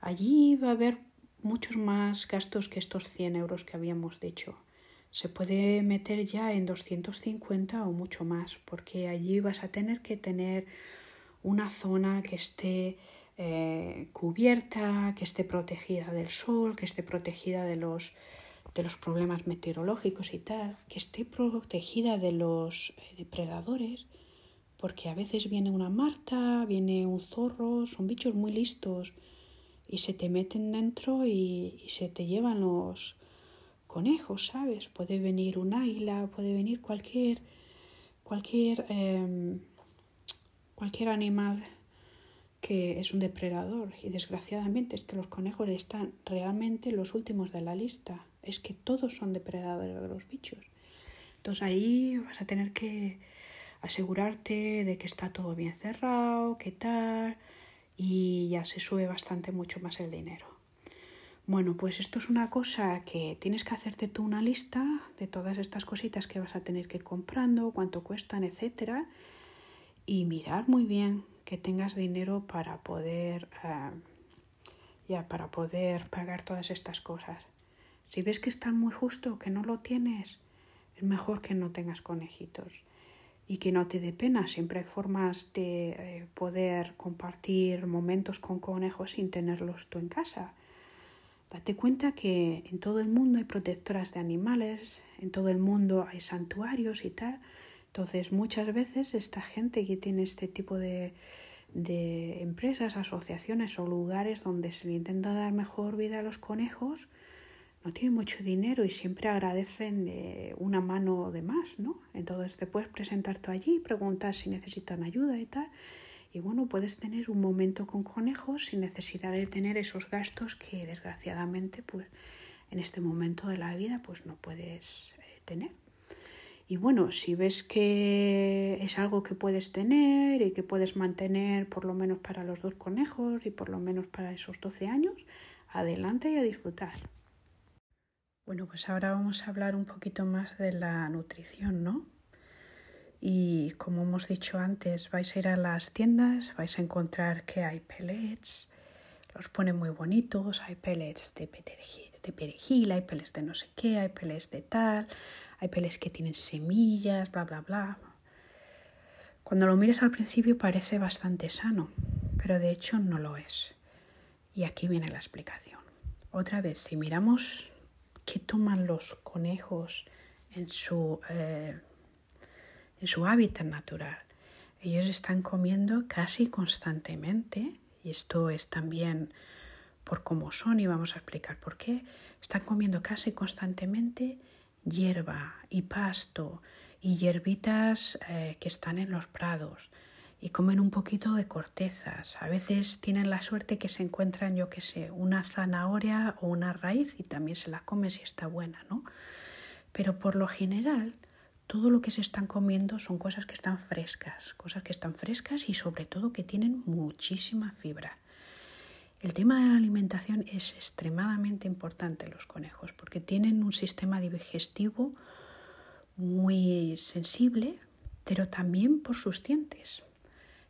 allí va a haber muchos más gastos que estos 100 euros que habíamos dicho se puede meter ya en 250 o mucho más, porque allí vas a tener que tener una zona que esté eh, cubierta, que esté protegida del sol, que esté protegida de los, de los problemas meteorológicos y tal, que esté protegida de los eh, depredadores, porque a veces viene una marta, viene un zorro, son bichos muy listos y se te meten dentro y se te llevan los, conejos, ¿sabes? Puede venir un águila, puede venir cualquier, cualquier, em, cualquier animal que es un depredador y desgraciadamente es que los conejos están realmente los últimos de la lista. Es que todos son depredadores de los bichos. Entonces ahí vas a tener que asegurarte de que está todo bien cerrado, qué tal, y ya se sube bastante mucho más el dinero. Bueno, pues esto es una cosa que tienes que hacerte tú una lista de todas estas cositas que vas a tener que ir comprando, cuánto cuestan, etcétera, y mirar muy bien que tengas dinero para poder eh, ya para poder pagar todas estas cosas. Si ves que están muy justo, que no lo tienes, es mejor que no tengas conejitos y que no te dé pena. Siempre hay formas de eh, poder compartir momentos con conejos sin tenerlos tú en casa. Date cuenta que en todo el mundo hay protectoras de animales, en todo el mundo hay santuarios y tal. Entonces, muchas veces esta gente que tiene este tipo de, de empresas, asociaciones o lugares donde se le intenta dar mejor vida a los conejos, no tienen mucho dinero y siempre agradecen de una mano de más, ¿no? Entonces te puedes presentar tú allí, preguntar si necesitan ayuda y tal. Y bueno, puedes tener un momento con conejos sin necesidad de tener esos gastos que desgraciadamente pues en este momento de la vida pues no puedes eh, tener. Y bueno, si ves que es algo que puedes tener y que puedes mantener por lo menos para los dos conejos y por lo menos para esos 12 años, adelante y a disfrutar. Bueno, pues ahora vamos a hablar un poquito más de la nutrición, ¿no? Y como hemos dicho antes, vais a ir a las tiendas, vais a encontrar que hay pellets, los ponen muy bonitos, hay pellets de perejil, hay pellets de no sé qué, hay pellets de tal, hay peles que tienen semillas, bla, bla, bla. Cuando lo mires al principio parece bastante sano, pero de hecho no lo es. Y aquí viene la explicación. Otra vez, si miramos qué toman los conejos en su, eh, en su hábitat natural, ellos están comiendo casi constantemente, esto es también por cómo son, y vamos a explicar por qué, están comiendo casi constantemente hierba y pasto y hierbitas eh, que están en los prados y comen un poquito de cortezas. A veces tienen la suerte que se encuentran, yo que sé, una zanahoria o una raíz y también se la come si está buena, ¿no? Pero por lo general, todo lo que se están comiendo son cosas que están frescas, cosas que están frescas y sobre todo que tienen muchísima fibra. El tema de la alimentación es extremadamente importante en los conejos porque tienen un sistema digestivo muy sensible, pero también por sus dientes.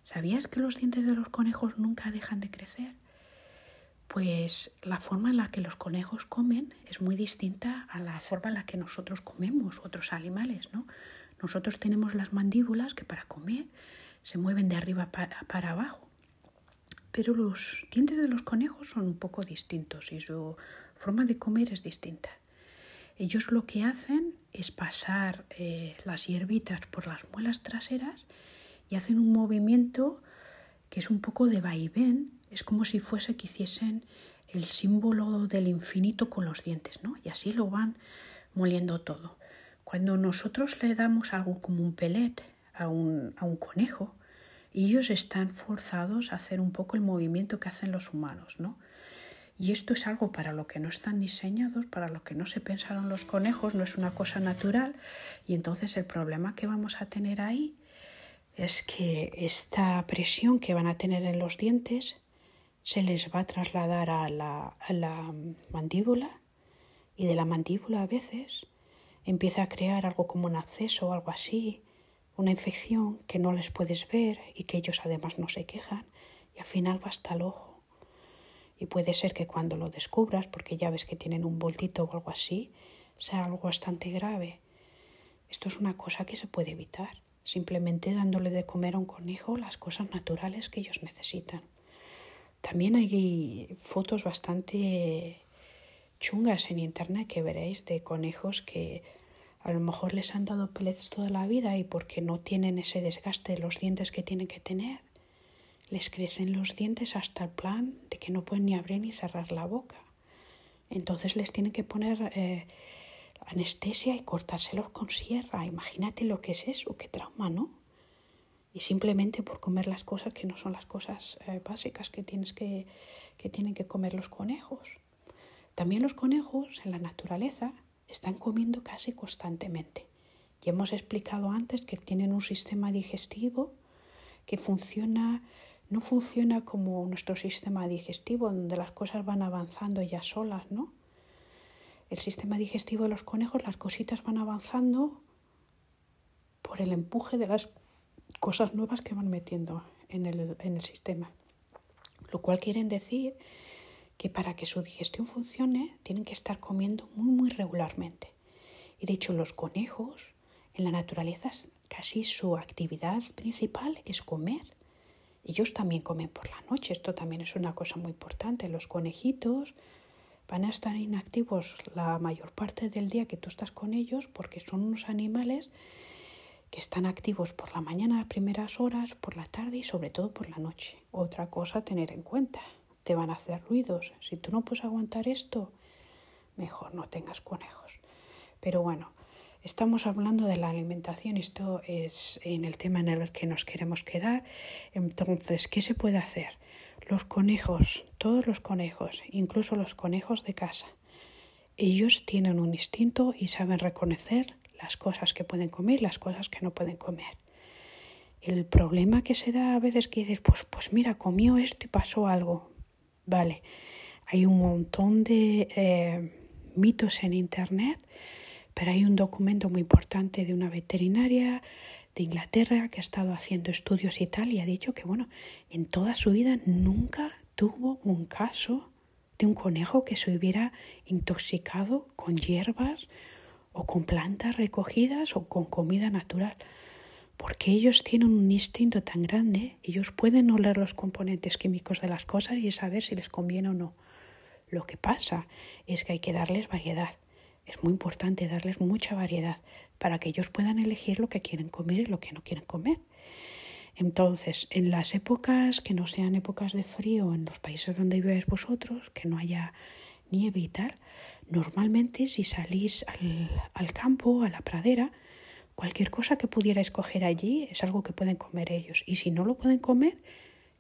¿Sabías que los dientes de los conejos nunca dejan de crecer? Pues la forma en la que los conejos comen es muy distinta a la forma en la que nosotros comemos otros animales, ¿no? Nosotros tenemos las mandíbulas que para comer se mueven de arriba para, abajo pero los dientes de los conejos son un poco distintos y su forma de comer es distinta. Ellos lo que hacen es pasar eh, las hierbitas por las muelas traseras y hacen un movimiento que es un poco de vaivén, es como si fuese que hiciesen el símbolo del infinito con los dientes, ¿no? Y así lo van moliendo todo. Cuando nosotros le damos algo como un pelet a un, a un conejo, ellos están forzados a hacer un poco el movimiento que hacen los humanos, ¿no? Y esto es algo para lo que no están diseñados, para lo que no se pensaron los conejos, no es una cosa natural. Y entonces el problema que vamos a tener ahí es que esta presión que van a tener en los dientes se les va a trasladar a la, a la mandíbula y de la mandíbula a veces empieza a crear algo como un acceso o algo así una infección que no les puedes ver y que ellos además no se quejan y al final va hasta el ojo. Y puede ser que cuando lo descubras, porque ya ves que tienen un voltito o algo así, sea algo bastante grave. Esto es una cosa que se puede evitar, simplemente dándole de comer a un conejo las cosas naturales que ellos necesitan. También hay fotos bastante chungas en internet que veréis de conejos que a lo mejor les han dado pellets toda la vida y porque no tienen ese desgaste de los dientes que tienen que tener, les crecen los dientes hasta el plan de que no pueden ni abrir ni cerrar la boca. Entonces les tienen que poner eh, anestesia y cortárselos con sierra. Imagínate lo que es eso, qué trauma, ¿no? Simplemente por comer las cosas que no son las cosas eh, básicas que, tienes que, que tienen que comer los conejos. También los conejos en la naturaleza están comiendo casi constantemente. Ya hemos explicado antes que tienen un sistema digestivo que funciona, no funciona como nuestro sistema digestivo, donde las cosas van avanzando ya solas, ¿no? el sistema digestivo de los conejos, las cositas van avanzando por el empuje de las cosas nuevas que van metiendo en el, en el sistema. Lo cual quiere decir que para que su digestión funcione tienen que estar comiendo muy muy regularmente. Y de hecho los conejos en la naturaleza casi su actividad principal es comer. Ellos también comen por la noche, esto también es una cosa muy importante. Los conejitos van a estar inactivos la mayor parte del día que tú estás con ellos porque son unos animales que están activos por la mañana, las primeras horas, por la tarde y sobre todo por la noche. Otra cosa a tener en cuenta, te van a hacer ruidos. Si tú no puedes aguantar esto, mejor no tengas conejos. Pero bueno, estamos hablando de la alimentación, esto es en el tema en el que nos queremos quedar. Entonces, ¿qué se puede hacer? Los conejos, todos los conejos, incluso los conejos de casa, ellos tienen un instinto y saben reconocer las cosas que pueden comer las cosas que no pueden comer. El problema que se da a veces que dices, pues, pues mira, comió esto y pasó algo. Vale, hay un montón de eh, mitos en Internet, pero hay un documento muy importante de una veterinaria de Inglaterra que ha estado haciendo estudios y tal y ha dicho que bueno, en toda su vida nunca tuvo un caso de un conejo que se hubiera intoxicado con hierbas o con plantas recogidas o con comida natural. Porque ellos tienen un instinto tan grande, ellos pueden oler los componentes químicos de las cosas y saber si les conviene o no. Lo que pasa es que hay que darles variedad. Es muy importante darles mucha variedad para que ellos puedan elegir lo que quieren comer y lo que no quieren comer. Entonces, en las épocas que no sean épocas de frío, en los países donde vivéis vosotros, que no haya nieve y tal, normalmente si salís al, al campo, a la pradera, cualquier cosa que pudiera escoger allí es algo que pueden comer ellos. Y si no lo pueden comer,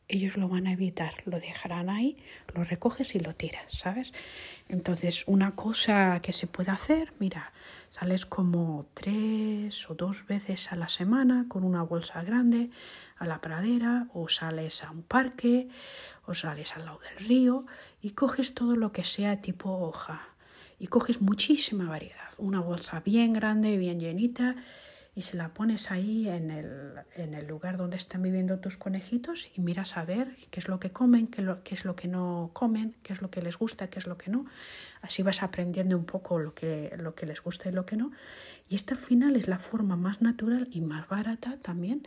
ellos lo van a evitar, lo dejarán ahí, lo recoges y lo tiras, ¿sabes? Entonces, una cosa que se puede hacer, mira, sales como tres o dos veces a la semana con una bolsa grande a la pradera o sales a un parque o sales al lado del río y coges todo lo que sea tipo hoja y coges muchísima variedad, una bolsa bien grande, bien llenita y se la pones ahí en el, en el lugar donde están viviendo tus conejitos y miras a ver qué es lo que comen, qué, lo, qué es lo que no comen, qué es lo que les gusta, qué es lo que no. Así vas aprendiendo un poco lo que, lo que les gusta y lo que no. Y esta al final es la forma más natural y más barata también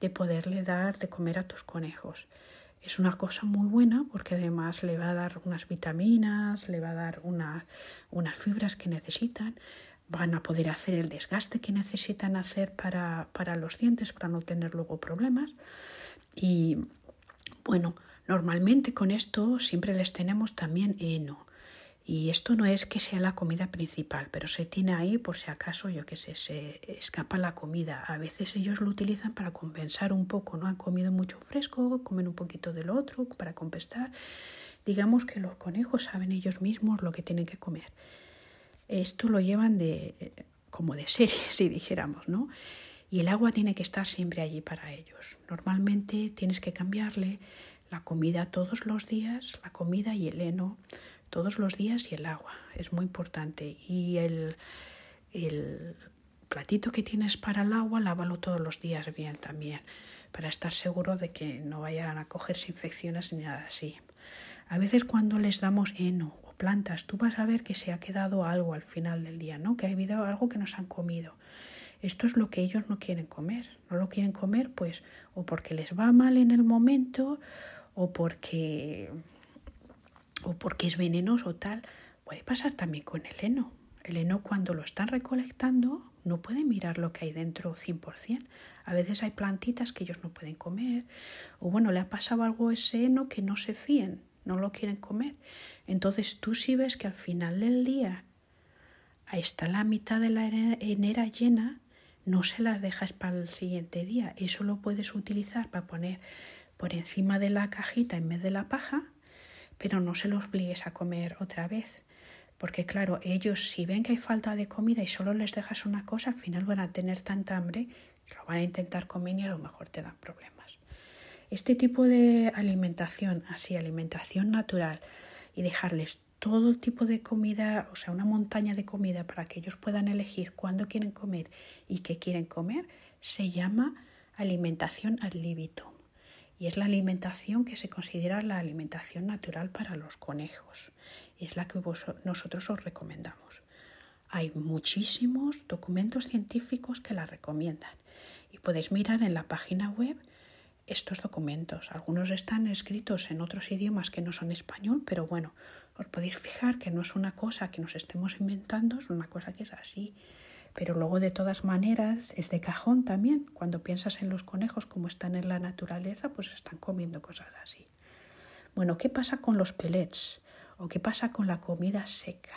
de poderle dar de comer a tus conejos. Es una cosa muy buena porque además le va a dar unas vitaminas, le va a dar unas fibras que necesitan van a poder hacer el desgaste que necesitan hacer para, para los dientes, para no tener luego problemas. Y bueno, normalmente con esto siempre les tenemos también heno. Y esto no es que sea la comida principal, pero se tiene ahí por si acaso, yo qué sé, se escapa la comida. A veces ellos lo utilizan para compensar un poco, ¿no? Han comido mucho fresco, comen un poquito del otro para compensar. Digamos que los conejos saben ellos mismos lo que tienen que comer. Esto lo llevan de como de serie, si dijéramos, ¿no? Y el agua tiene que estar siempre allí para ellos. Normalmente tienes que cambiarle la comida todos los días, la comida y el heno todos los días y el agua. Es muy importante. Y el, el platito que tienes para el agua, lávalo todos los días bien también, para estar seguro de que no vayan a cogerse infecciones ni nada así. A veces cuando les damos heno plantas, tú vas a ver que se ha quedado algo al final del día, ¿no? Que ha habido algo que nos han comido. Esto es lo que ellos no quieren comer. No lo quieren comer, pues, o porque les va mal en el momento, o porque, o porque es venenoso o tal. Puede pasar también con el heno. El heno cuando lo están recolectando no pueden mirar lo que hay dentro 100%. A veces hay plantitas que ellos no pueden comer. O bueno, le ha pasado algo a ese heno que no se fíen no lo quieren comer. Entonces tú sí ves que al final del día ahí está la mitad de la enera llena, no se las dejas para el siguiente día. Eso lo puedes utilizar para poner por encima de la cajita en vez de la paja, pero no se los obligues a comer otra vez. Porque claro, ellos si ven que hay falta de comida y solo les dejas una cosa, al final van a tener tanta hambre lo van a intentar comer y a lo mejor te dan problemas. Este tipo de alimentación, así alimentación natural, y dejarles todo tipo de comida, o sea, una montaña de comida para que ellos puedan elegir cuándo quieren comer y qué quieren comer, se llama alimentación ad libitum. Y es la alimentación que se considera la alimentación natural para los conejos es la que nosotros os recomendamos. Hay muchísimos documentos científicos que la recomiendan y podéis mirar en la página web estos documentos. Algunos están escritos en otros idiomas que no son español, pero bueno, os podéis fijar que no es una cosa que nos estemos inventando, es una cosa que es así. Pero luego de todas maneras es de cajón también. Cuando piensas en los conejos como están en la naturaleza, pues están comiendo cosas así. Bueno, ¿qué pasa con los pellets? ¿O qué pasa con la comida seca?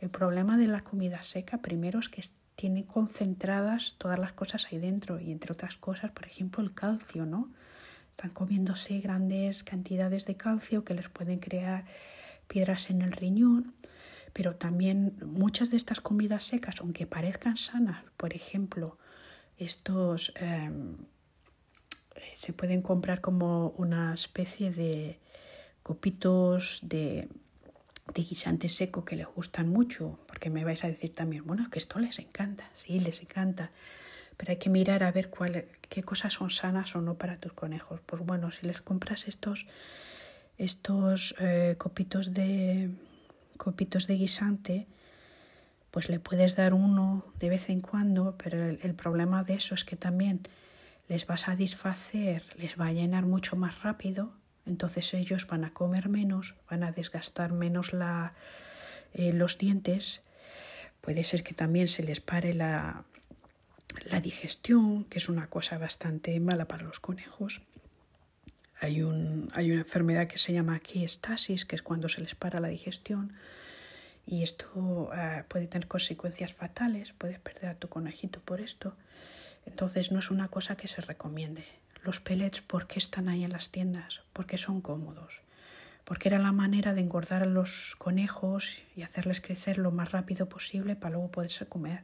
El problema de la comida seca primero es que tiene concentradas todas las cosas ahí dentro y entre otras cosas, por ejemplo, el calcio, ¿no? Están comiéndose grandes cantidades de calcio que les pueden crear piedras en el riñón, pero también muchas de estas comidas secas, aunque parezcan sanas, por ejemplo, estos em, se pueden comprar como una especie de copitos de de guisante seco que les gustan mucho, porque me vais a decir también, bueno, que esto les encanta, sí, les encanta, pero hay que mirar a ver cuál, qué cosas son sanas o no para tus conejos. Pues bueno, si les compras estos, estos eh, copitos, de, copitos de guisante, pues le puedes dar uno de vez en cuando, pero el, problema de eso es que también les va a satisfacer, les va a llenar mucho más rápido entonces ellos van a comer menos, van a desgastar menos la, eh, los dientes. Puede ser que también se les pare la, la digestión, que es una cosa bastante mala para los conejos. Hay, un, hay una enfermedad que se llama aquí estasis, que es cuando se les para la digestión. Y esto eh, puede tener consecuencias fatales, puedes perder a tu conejito por esto. Entonces no es una cosa que se recomiende. Los pellets, ¿por qué están ahí en las tiendas? Porque son cómodos. Porque era la manera de engordar a los conejos y hacerles crecer lo más rápido posible para luego poderse comer.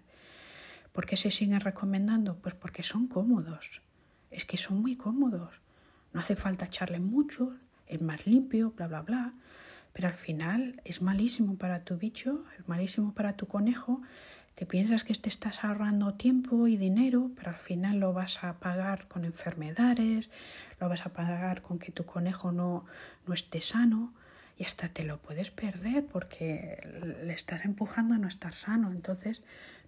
¿Por qué se siguen recomendando? Pues porque son cómodos. Es que son muy cómodos. No hace falta echarle mucho, es más limpio, bla, bla, bla. Pero al final es malísimo para tu bicho, es malísimo para tu conejo te piensas que te estás ahorrando tiempo y dinero, pero al final lo vas a pagar con enfermedades, lo vas a pagar con que tu conejo no, no esté sano y hasta te lo puedes perder porque le estás empujando a no estar sano. Entonces,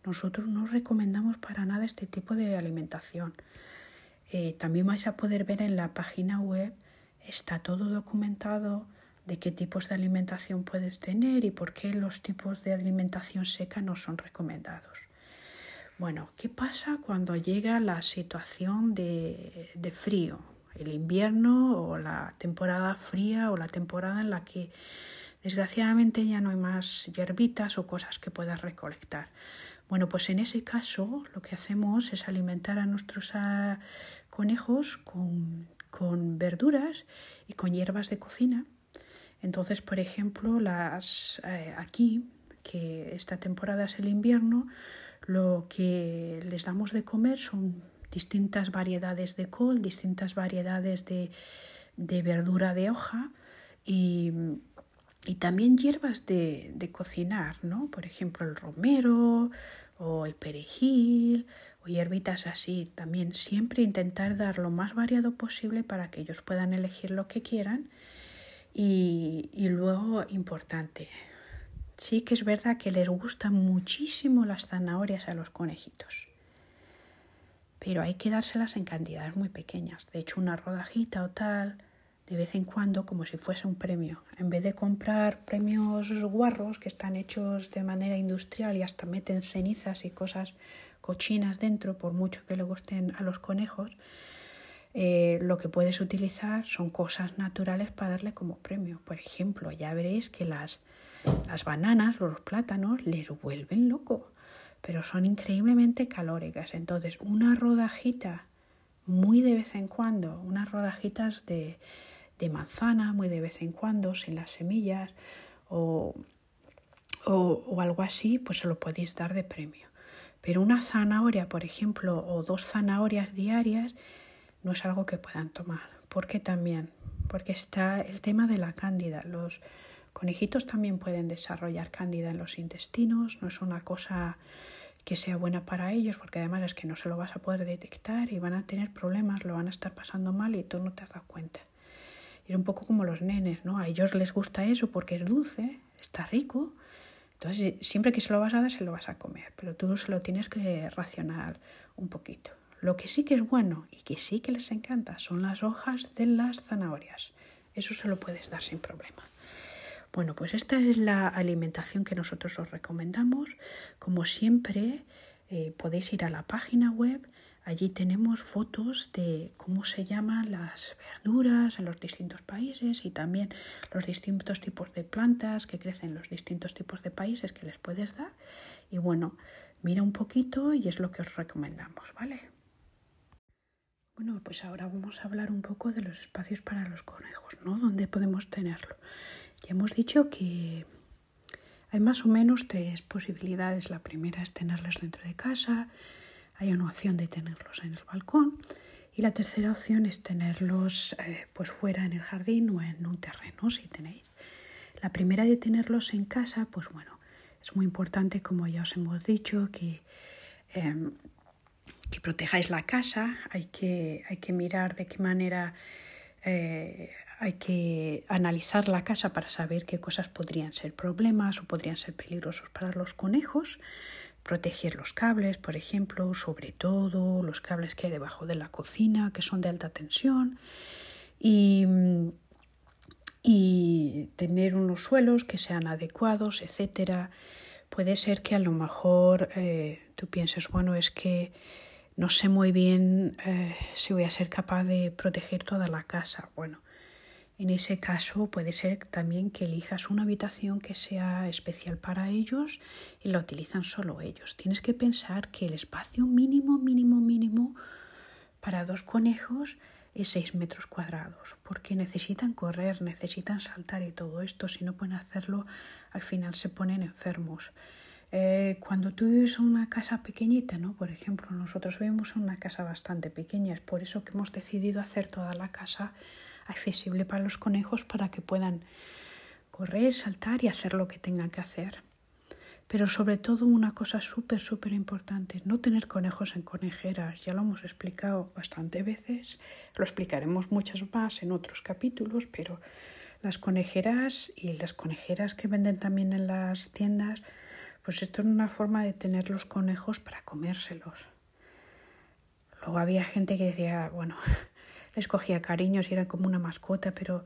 nosotros no recomendamos para nada este tipo de alimentación. Eh, también vais a poder ver en la página web, está todo documentado de qué tipos de alimentación puedes tener y por qué los tipos de alimentación seca no son recomendados. Bueno, ¿qué pasa cuando llega la situación de, de frío? El invierno o la temporada fría o la temporada en la que desgraciadamente ya no hay más hierbitas o cosas que puedas recolectar. Bueno, pues en ese caso lo que hacemos es alimentar a nuestros ah, conejos con, con verduras y con hierbas de cocina. Entonces, por ejemplo, las, eh, aquí, que esta temporada es el invierno, lo que les damos de comer son distintas variedades de col, distintas variedades de, verdura de hoja y, también hierbas de, de, cocinar, ¿no? Por ejemplo, el romero o el perejil o hierbitas así. También siempre intentar dar lo más variado posible para que ellos puedan elegir lo que quieran y, luego, importante, sí que es verdad que les gustan muchísimo las zanahorias a los conejitos, pero hay que dárselas en cantidades muy pequeñas. De hecho, una rodajita o tal, de vez en cuando, como si fuese un premio. En vez de comprar premios guarros que están hechos de manera industrial y hasta meten cenizas y cosas cochinas dentro, por mucho que le gusten a los conejos, eh, lo que puedes utilizar son cosas naturales para darle como premio. Por ejemplo, ya veréis que las, Las bananas, los plátanos, les vuelven loco, pero son increíblemente calóricas. Entonces, una rodajita muy de vez en cuando, unas rodajitas de, de manzana muy de vez en cuando, sin las semillas o, o, o algo así, pues se lo podéis dar de premio. Pero una zanahoria, por ejemplo, o dos zanahorias diarias, no es algo que puedan tomar. ¿Por qué también? Porque está el tema de la cándida. Los conejitos también pueden desarrollar cándida en los intestinos. No es una cosa que sea buena para ellos, porque además es que no se lo vas a poder detectar y van a tener problemas, lo van a estar pasando mal y tú no te has cuenta. Es un poco como los nenes, ¿no? A ellos les gusta eso porque es dulce, está rico, entonces, siempre que se lo vas a dar, se lo vas a comer, pero tú se lo tienes que racionar un poquito. Lo que sí que es bueno y que sí que les encanta son las hojas de las zanahorias. Eso se lo puedes dar sin problema. Bueno, pues esta es la alimentación que nosotros os recomendamos. Como siempre, eh, podéis ir a la página web Allí tenemos fotos de cómo se llaman las verduras en los distintos países y también los distintos tipos de plantas que crecen en los distintos tipos de países que les puedes dar. Y bueno, mira un poquito y es lo que os recomendamos, ¿vale? Bueno, pues ahora vamos a hablar un poco de los espacios para los conejos, ¿no? ¿Dónde podemos tenerlo? Ya hemos dicho que hay más o menos tres posibilidades. La primera es tenerlos dentro de casa, hay una opción de tenerlos en el balcón. Y la tercera opción es tenerlos eh, pues fuera en el jardín o en un terreno si tenéis. La primera de tenerlos en casa, pues bueno, es muy importante como ya os hemos dicho que, em, que protejáis la casa, hay que, hay que mirar de qué manera eh, hay que analizar la casa para saber qué cosas podrían ser problemas o podrían ser peligrosos para los conejos proteger los cables, por ejemplo, sobre todo los cables que hay debajo de la cocina, que son de alta tensión, y, tener unos suelos que sean adecuados, etcétera. Puede ser que a lo mejor eh, tú pienses, bueno, es que no sé muy bien eh, si voy a ser capaz de proteger toda la casa. Bueno, en ese caso puede ser también que elijas una habitación que sea especial para ellos y la utilizan solo ellos. Tienes que pensar que el espacio mínimo, mínimo, mínimo para dos conejos es 6 metros cuadrados, porque necesitan correr, necesitan saltar y todo esto. Si no pueden hacerlo, al final se ponen enfermos. Eh, cuando tú vives en una casa pequeñita, ¿no? Por ejemplo, nosotros vivimos en una casa bastante pequeña, es por eso que hemos decidido hacer toda la casa accesible para los conejos para que puedan correr, saltar y hacer lo que tengan que hacer. Pero sobre todo una cosa súper, súper importante, no tener conejos en conejeras. Ya lo hemos explicado bastante veces, lo explicaremos muchas más en otros capítulos, pero las conejeras y las conejeras que venden también en las tiendas, pues esto es una forma de tener los conejos para comérselos. Luego había gente que decía, bueno, les cogía cariños y eran como una mascota, pero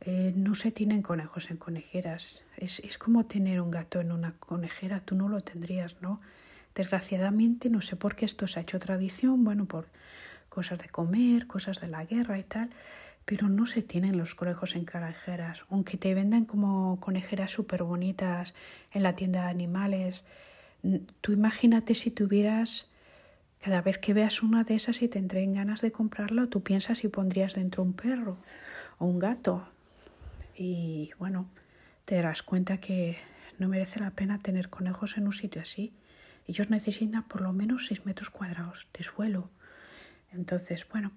eh, no se tienen conejos en conejeras. Es, es como tener un gato en una conejera, tú no lo tendrías, ¿no? Desgraciadamente, no sé por qué esto se ha hecho tradición, bueno, por cosas de comer, cosas de la guerra y tal, pero no se tienen los conejos en conejeras, aunque te vendan como conejeras súper bonitas en la tienda de animales. Tú imagínate si tuvieras cada vez que veas una de esas y te entren ganas de comprarla, tú piensas si pondrías dentro un perro o un gato. Y bueno, te darás cuenta que no merece la pena tener conejos en un sitio así. Ellos necesitan por lo menos 6 metros cuadrados de suelo. Entonces, bueno,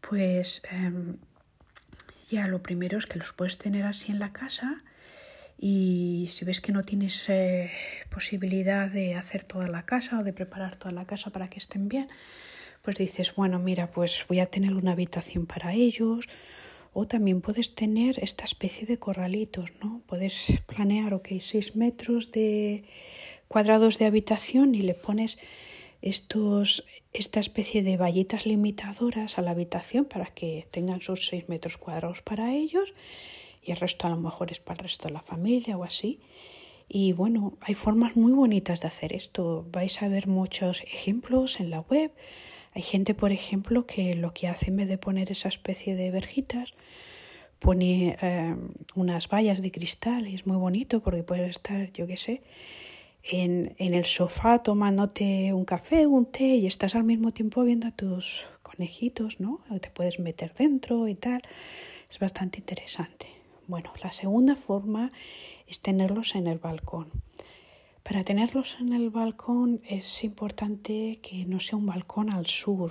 pues em, ya lo primero es que los puedes tener así en la casa y si ves que no tienes eh, posibilidad de hacer toda la casa o de preparar toda la casa para que estén bien, pues dices, bueno, mira, pues voy a tener una habitación para ellos. O también puedes tener esta especie de corralitos, ¿no? Puedes planear, ok, 6 metros de cuadrados de habitación y le pones estos, esta especie de vallitas limitadoras a la habitación para que tengan sus 6 metros cuadrados para ellos y el resto a lo mejor es para el resto de la familia o así. Y bueno, hay formas muy bonitas de hacer esto. Vais a ver muchos ejemplos en la web. Hay gente, por ejemplo, que lo que hace en vez de poner esa especie de verjitas, pone eh, unas vallas de cristal y es muy bonito porque puedes estar, yo qué sé, en, en el sofá tomándote un café, un té y estás al mismo tiempo viendo a tus conejitos, ¿no? Te puedes meter dentro y tal. Es bastante interesante. Bueno, la segunda forma es tenerlos en el balcón. Para tenerlos en el balcón es importante que no sea un balcón al sur,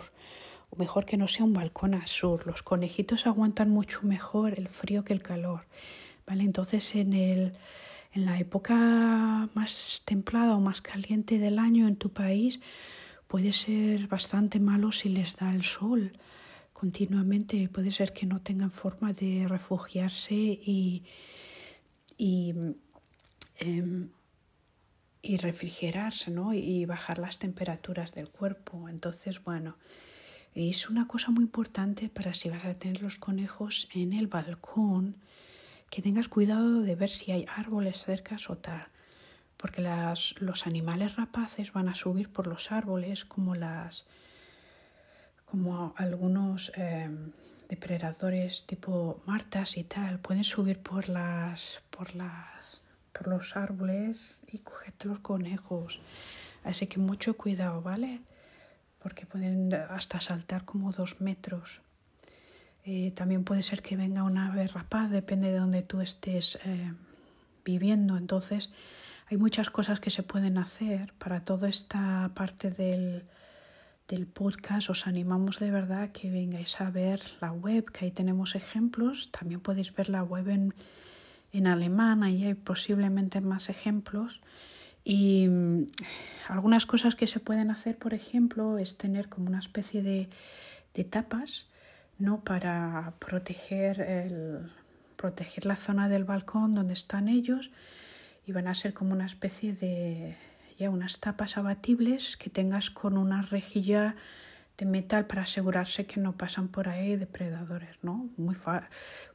o mejor que no sea un balcón al sur. Los conejitos aguantan mucho mejor el frío que el calor. ¿Vale? Entonces en el en la época más templada o más caliente del año en tu país puede ser bastante malo si les da el sol continuamente. Puede ser que no tengan forma de refugiarse y, y, em, y refrigerarse ¿no? y bajar las temperaturas del cuerpo. Entonces, bueno, es una cosa muy importante para si vas a tener los conejos en el balcón que tengas cuidado de ver si hay árboles cerca o tal, porque las, los animales rapaces van a subir por los árboles como las como algunos em, depredadores tipo martas y tal pueden subir por las por las por los árboles y cogerte los conejos. Así que mucho cuidado vale porque pueden hasta saltar como dos metros. También puede ser que venga una ave rapaz, depende de donde tú estés eh, viviendo. Entonces, hay muchas cosas que se pueden hacer para toda esta parte del, del podcast. Os animamos de verdad que vengáis a ver la web, que ahí tenemos ejemplos. También podéis ver la web en, en alemán, ahí hay posiblemente más ejemplos. Y mm, algunas cosas que se pueden hacer, por ejemplo, es tener como una especie de, de tapas ¿no? para proteger, el, proteger la zona del balcón donde están ellos y van a ser como una especie de unas tapas abatibles que tengas con una rejilla de metal para asegurarse que no pasan por ahí depredadores, ¿no? Muy,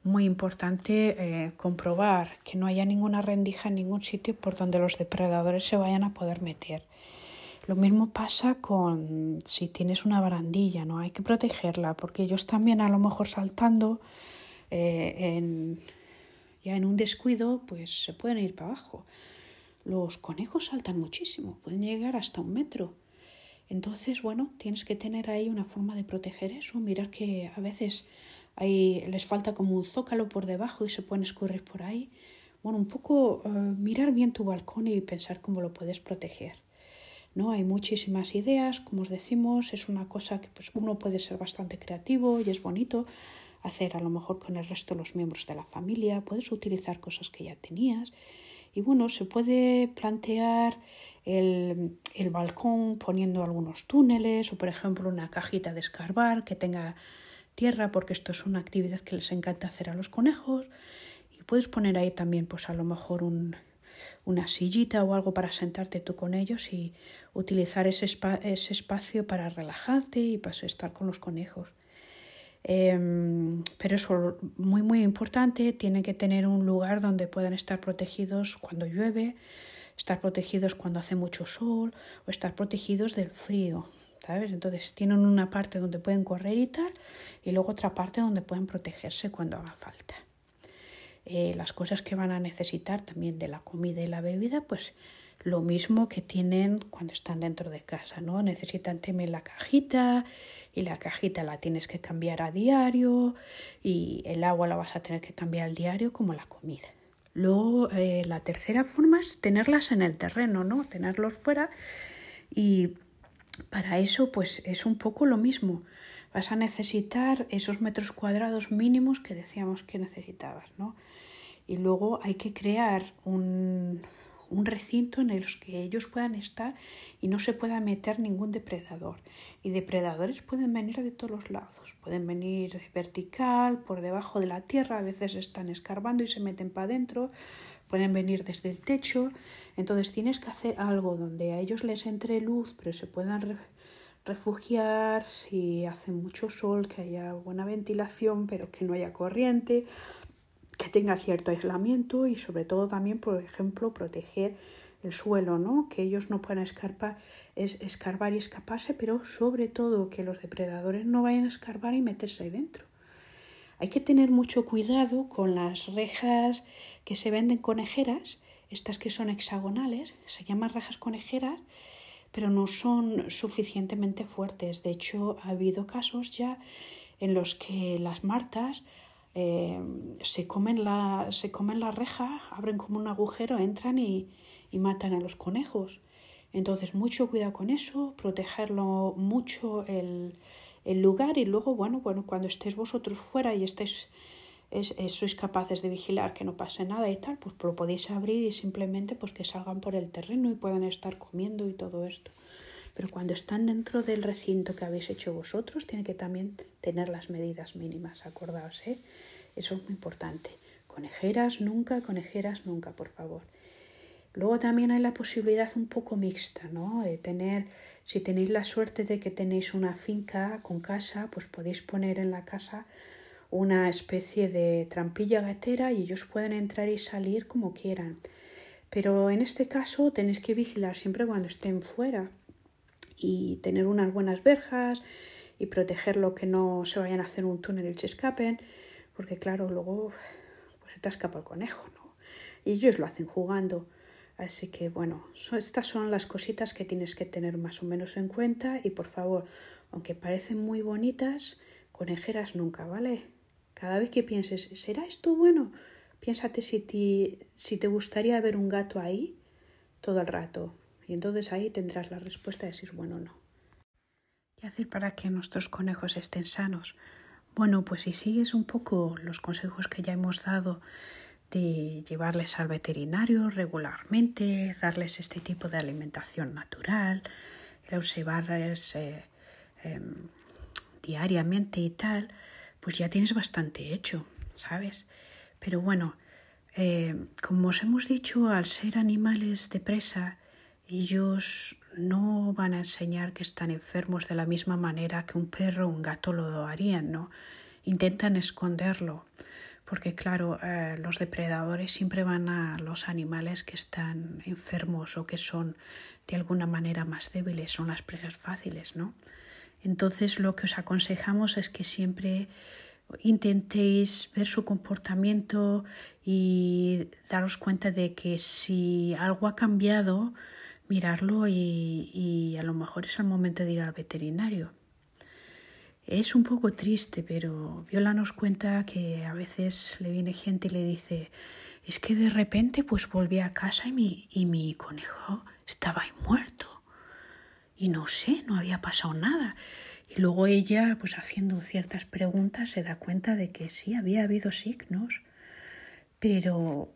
muy importante eh, comprobar que no haya ninguna rendija en ningún sitio por donde los depredadores se vayan a poder meter. Lo mismo pasa con si tienes una barandilla, ¿no? Hay que protegerla porque ellos también a lo mejor saltando eh, en, ya en un descuido pues se pueden ir para abajo. Los conejos saltan muchísimo, pueden llegar hasta un metro. Entonces, bueno, tienes que tener ahí una forma de proteger eso, mirar que a veces ahí les falta como un zócalo por debajo y se pueden escurrir por ahí. Bueno, un poco eh, mirar bien tu balcón y pensar cómo lo puedes proteger. ¿no? Hay muchísimas ideas, como os decimos, es una cosa que pues, uno puede ser bastante creativo y es bonito hacer a lo mejor con el resto de los miembros de la familia, puedes utilizar cosas que ya tenías y bueno, se puede plantear el, el balcón poniendo algunos túneles o por ejemplo una cajita de escarbar que tenga tierra porque esto es una actividad que les encanta hacer a los conejos y puedes poner ahí también pues a lo mejor un, una sillita o algo para sentarte tú con ellos y utilizar ese, ese espacio para relajarte y para estar con los conejos. Em, pero eso muy muy importante, tiene que tener un lugar donde puedan estar protegidos cuando llueve, estar protegidos cuando hace mucho sol o estar protegidos del frío. ¿sabes? Entonces tienen una parte donde pueden correr y tal y luego otra parte donde pueden protegerse cuando haga falta. Eh, las cosas que van a necesitar también de la comida y la bebida, pues lo mismo que tienen cuando están dentro de casa, ¿no? Necesitan tener la cajita y la cajita la tienes que cambiar a diario y el agua la vas a tener que cambiar al diario como la comida. Luego, eh, la tercera forma es tenerlas en el terreno, ¿no? Tenerlos fuera y para eso, pues es un poco lo mismo. Vas a necesitar esos metros cuadrados mínimos que decíamos que necesitabas, ¿no? y luego hay que crear un, un recinto en el que ellos puedan estar y no se pueda meter ningún depredador. Y depredadores pueden venir de todos los lados. Pueden venir vertical, por debajo de la tierra, a veces están escarbando y se meten para adentro. Pueden venir desde el techo. Entonces tienes que hacer algo donde a ellos les entre luz, pero se puedan refugiar si hace mucho sol, que haya buena ventilación, pero que no haya corriente que tenga cierto aislamiento y sobre todo también, por ejemplo, proteger el suelo, ¿no? que ellos no puedan escarpar, es escarbar y escaparse, pero sobre todo que los depredadores no vayan a escarbar y meterse ahí dentro. Hay que tener mucho cuidado con las rejas que se venden conejeras, estas que son hexagonales, se llaman rejas conejeras, pero no son suficientemente fuertes. De hecho, ha habido casos ya en los que las martas eh, se, comen la, se comen la reja, abren como un agujero, entran y, y matan a los conejos. Entonces, mucho cuidado con eso, protegerlo mucho el, el lugar y luego, bueno, bueno, cuando estéis vosotros fuera y estéis, es, sois capaces de vigilar que no pase nada y tal, pues lo podéis abrir y simplemente pues que salgan por el terreno y puedan estar comiendo y todo esto. Pero cuando están dentro del recinto que habéis hecho vosotros, tiene que también tener las medidas mínimas, acordaos, ¿eh? Eso es muy importante. Conejeras nunca, conejeras nunca, por favor. Luego también hay la posibilidad un poco mixta, ¿no? De tener, si tenéis la suerte de que tenéis una finca con casa, pues podéis poner en la casa una especie de trampilla gatera y ellos pueden entrar y salir como quieran. Pero en este caso tenéis que vigilar siempre cuando estén fuera y tener unas buenas verjas y protegerlo que no se vayan a hacer un túnel y se escapen, porque claro, luego pues se te escapa el conejo, ¿no? Y ellos lo hacen jugando. Así que bueno, estas son las cositas que tienes que tener más o menos en cuenta y por favor, aunque parecen muy bonitas, conejeras nunca, ¿vale? Cada vez que pienses, ¿será esto bueno? Piénsate si si te gustaría ver un gato ahí todo el rato. Y entonces ahí tendrás la respuesta de si es bueno o no. ¿Qué hacer para que nuestros conejos estén sanos? Bueno, pues si sigues un poco los consejos que ya hemos dado de llevarles al veterinario regularmente, darles este tipo de alimentación natural, observarles eh, em, diariamente y tal, pues ya tienes bastante hecho, ¿sabes? Pero bueno, eh, como os hemos dicho, al ser animales de presa, ellos no van a enseñar que están enfermos de la misma manera que un perro o un gato lo harían, ¿no? Intentan esconderlo porque claro, eh, los depredadores siempre van a los animales que están enfermos o que son de alguna manera más débiles, son las presas fáciles, ¿no? Entonces lo que os aconsejamos es que siempre intentéis ver su comportamiento y daros cuenta de que si algo ha cambiado, mirarlo y, a lo mejor es el momento de ir al veterinario. Es un poco triste, pero Viola nos cuenta que a veces le viene gente y le dice, es que de repente pues volví a casa y mi, y mi conejo estaba ahí muerto. Y no sé, no había pasado nada. Y luego ella, pues haciendo ciertas preguntas, se da cuenta de que sí, había habido signos, pero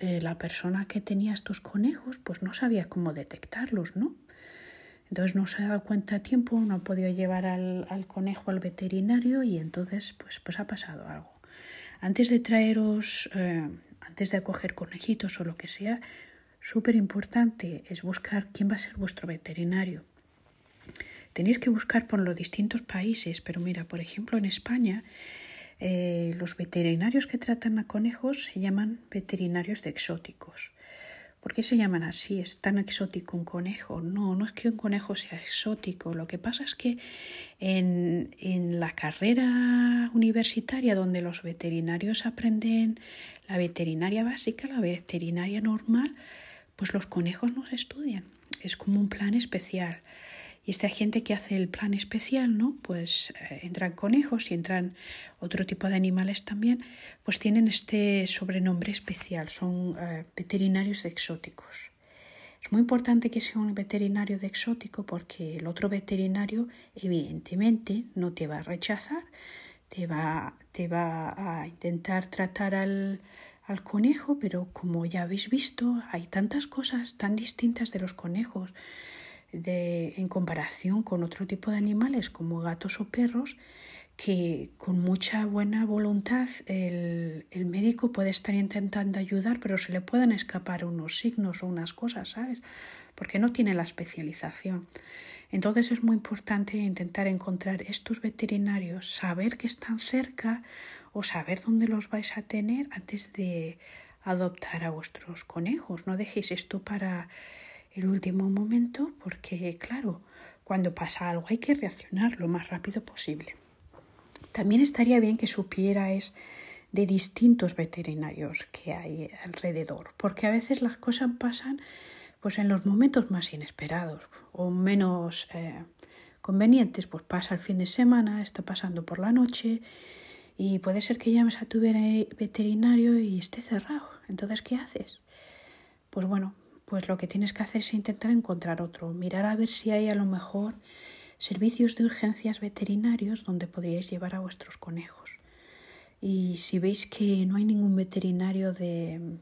eh, la persona que tenía estos conejos, pues no sabía cómo detectarlos, ¿no? Entonces no se ha dado cuenta a tiempo, no ha podido llevar al, conejo al veterinario y entonces pues, pues ha pasado algo. Antes de traeros, eh, antes de acoger conejitos o lo que sea, súper importante es buscar quién va a ser vuestro veterinario. Tenéis que buscar por los distintos países, pero mira, por ejemplo, en España eh, los veterinarios que tratan a conejos se llaman veterinarios de exóticos. ¿Por qué se llaman así? ¿Es tan exótico un conejo? No, no es que un conejo sea exótico. Lo que pasa es que en, en la carrera universitaria donde los veterinarios aprenden la veterinaria básica, la veterinaria normal, pues los conejos no se estudian. Es como un plan especial. Y esta gente que hace el plan especial, ¿no? Pues eh, entran conejos y entran otro tipo de animales también, pues tienen este sobrenombre especial, son eh, veterinarios exóticos. Es muy importante que sea un veterinario de exótico porque el otro veterinario evidentemente no te va a rechazar, te va, te va a intentar tratar al, al conejo, pero como ya habéis visto, hay tantas cosas tan distintas de los conejos de, en comparación con otro tipo de animales como gatos o perros que con mucha buena voluntad el, el, médico puede estar intentando ayudar, pero se le pueden escapar unos signos o unas cosas, ¿sabes? Porque no tiene la especialización. Entonces es muy importante intentar encontrar estos veterinarios, saber que están cerca o saber dónde los vais a tener antes de adoptar a vuestros conejos. No dejéis esto para el último momento porque, claro, cuando pasa algo hay que reaccionar lo más rápido posible. También estaría bien que supierais de distintos veterinarios que hay alrededor, porque a veces las cosas pasan pues en los momentos más inesperados o menos eh, convenientes, pues pasa el fin de semana, está pasando por la noche y puede ser que llames a tu veterinario y esté cerrado. Entonces, ¿qué haces? Pues bueno, pues lo que tienes que hacer es intentar encontrar otro, mirar a ver si hay a lo mejor servicios de urgencias veterinarios donde podríais llevar a vuestros conejos. Y si veis que no hay ningún veterinario de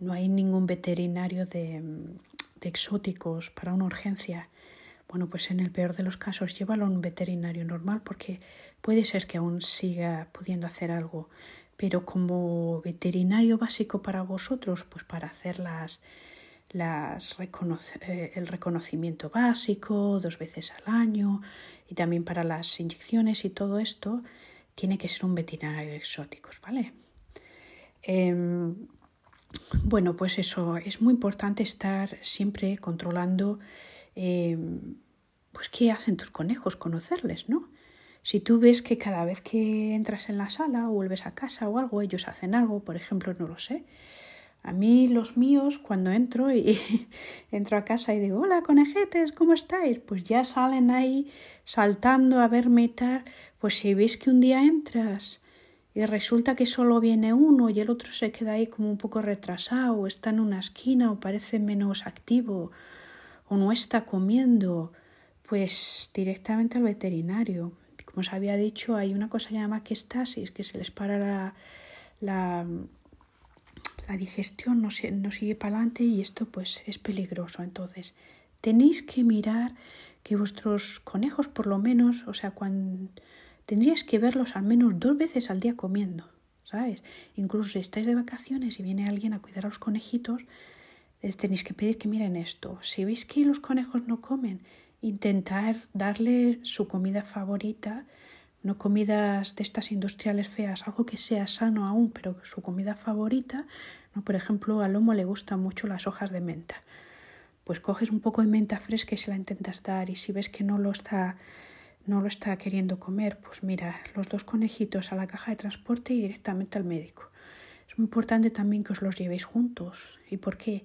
no hay ningún veterinario de, exóticos para una urgencia, bueno, pues en el peor de los casos llévalo a un veterinario normal porque puede ser que aún siga pudiendo hacer algo, pero como veterinario básico para vosotros, pues para hacer las, las eh, el reconocimiento básico dos veces al año y también para las inyecciones y todo esto, tiene que ser un veterinario exótico, ¿vale? Em, bueno, pues eso, es muy importante estar siempre controlando em, pues qué hacen tus conejos, conocerles, ¿no? Si tú ves que cada vez que entras en la sala o vuelves a casa o algo, ellos hacen algo, por ejemplo, no lo sé. A mí los míos, cuando entro y entro a casa y digo, hola conejetes, ¿cómo estáis? Pues ya salen ahí saltando a verme y tal. Pues si veis que un día entras y resulta que solo viene uno y el otro se queda ahí como un poco retrasado, o está en una esquina o parece menos activo, o no está comiendo, pues directamente al veterinario como os había dicho, hay una cosa llamada estasis, que se les para la, la digestión, no, no sigue para adelante y esto pues es peligroso. Entonces, tenéis que mirar que vuestros conejos por lo menos, o sea, cuando tendríais que verlos al menos dos veces al día comiendo, ¿sabes? Incluso si estáis de vacaciones y viene alguien a cuidar a los conejitos, les tenéis que pedir que miren esto. Si veis que los conejos no comen, intentar darle su comida favorita, no comidas de estas industriales feas, algo que sea sano aún, pero su comida favorita, no por ejemplo, al lomo le gustan mucho las hojas de menta. Pues coges un poco de menta fresca y se la intentas dar y si ves que no lo está no lo está queriendo comer, pues mira, los dos conejitos a la caja de transporte y directamente al médico. Es muy importante también que os los llevéis juntos. ¿Y por qué?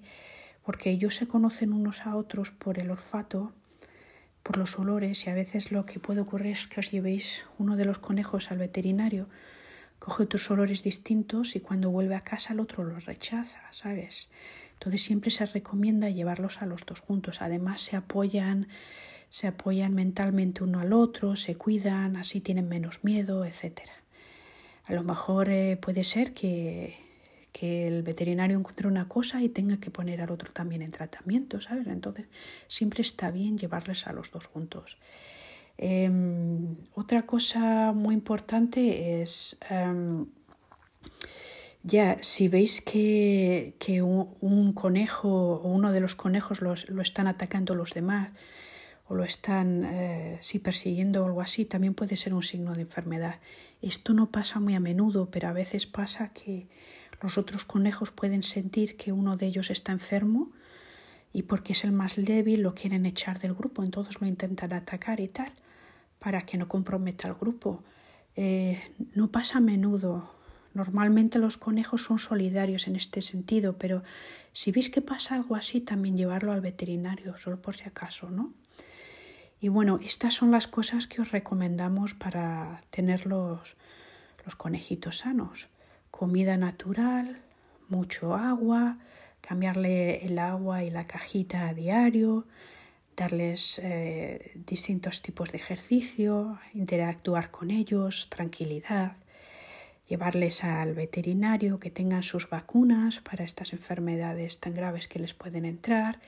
Porque ellos se conocen unos a otros por el olfato por los olores y a veces lo que puede ocurrir es que os llevéis uno de los conejos al veterinario, coge otros olores distintos y cuando vuelve a casa el otro los rechaza, ¿sabes? Entonces siempre se recomienda llevarlos a los dos juntos. Además se apoyan, se apoyan mentalmente uno al otro, se cuidan, así tienen menos miedo, etcétera. A lo mejor eh, puede ser que que el veterinario encuentre una cosa y tenga que poner al otro también en tratamiento, ¿sabes? Entonces siempre está bien llevarles a los dos juntos. Em, otra cosa muy importante es, em, ya, si veis que, que un, conejo o uno de los conejos lo están atacando los demás o lo están eh, persiguiendo o algo así, también puede ser un signo de enfermedad. Esto no pasa muy a menudo, pero a veces pasa que los otros conejos pueden sentir que uno de ellos está enfermo y porque es el más débil lo quieren echar del grupo, entonces lo intentan atacar y tal, para que no comprometa al grupo. Eh, no pasa a menudo. Normalmente los conejos son solidarios en este sentido, pero si veis que pasa algo así, también llevarlo al veterinario, solo por si acaso, ¿no? Y bueno, estas son las cosas que os recomendamos para tener los, los conejitos sanos comida natural, mucho agua, cambiarle el agua y la cajita a diario, darles eh, distintos tipos de ejercicio, interactuar con ellos, tranquilidad, llevarles al veterinario que tengan sus vacunas para estas enfermedades tan graves que les pueden entrar.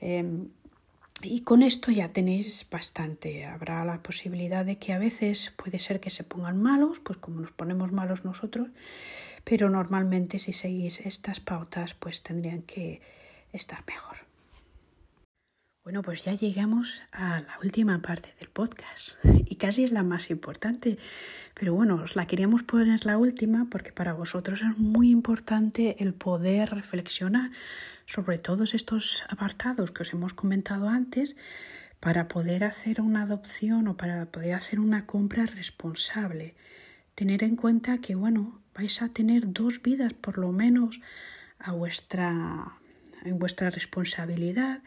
Em, y con esto ya tenéis bastante. Habrá la posibilidad de que a veces puede ser que se pongan malos, pues como nos ponemos malos nosotros, pero normalmente si seguís estas pautas pues tendrían que estar mejor. Bueno, pues ya llegamos a la última parte del podcast y casi es la más importante, pero bueno, os la queríamos poner la última porque para vosotros es muy importante el poder reflexionar sobre todos estos apartados que os hemos comentado antes para poder hacer una adopción o para poder hacer una compra responsable. Tener en cuenta que, bueno, vais a tener dos vidas por lo menos a vuestra, en vuestra responsabilidad.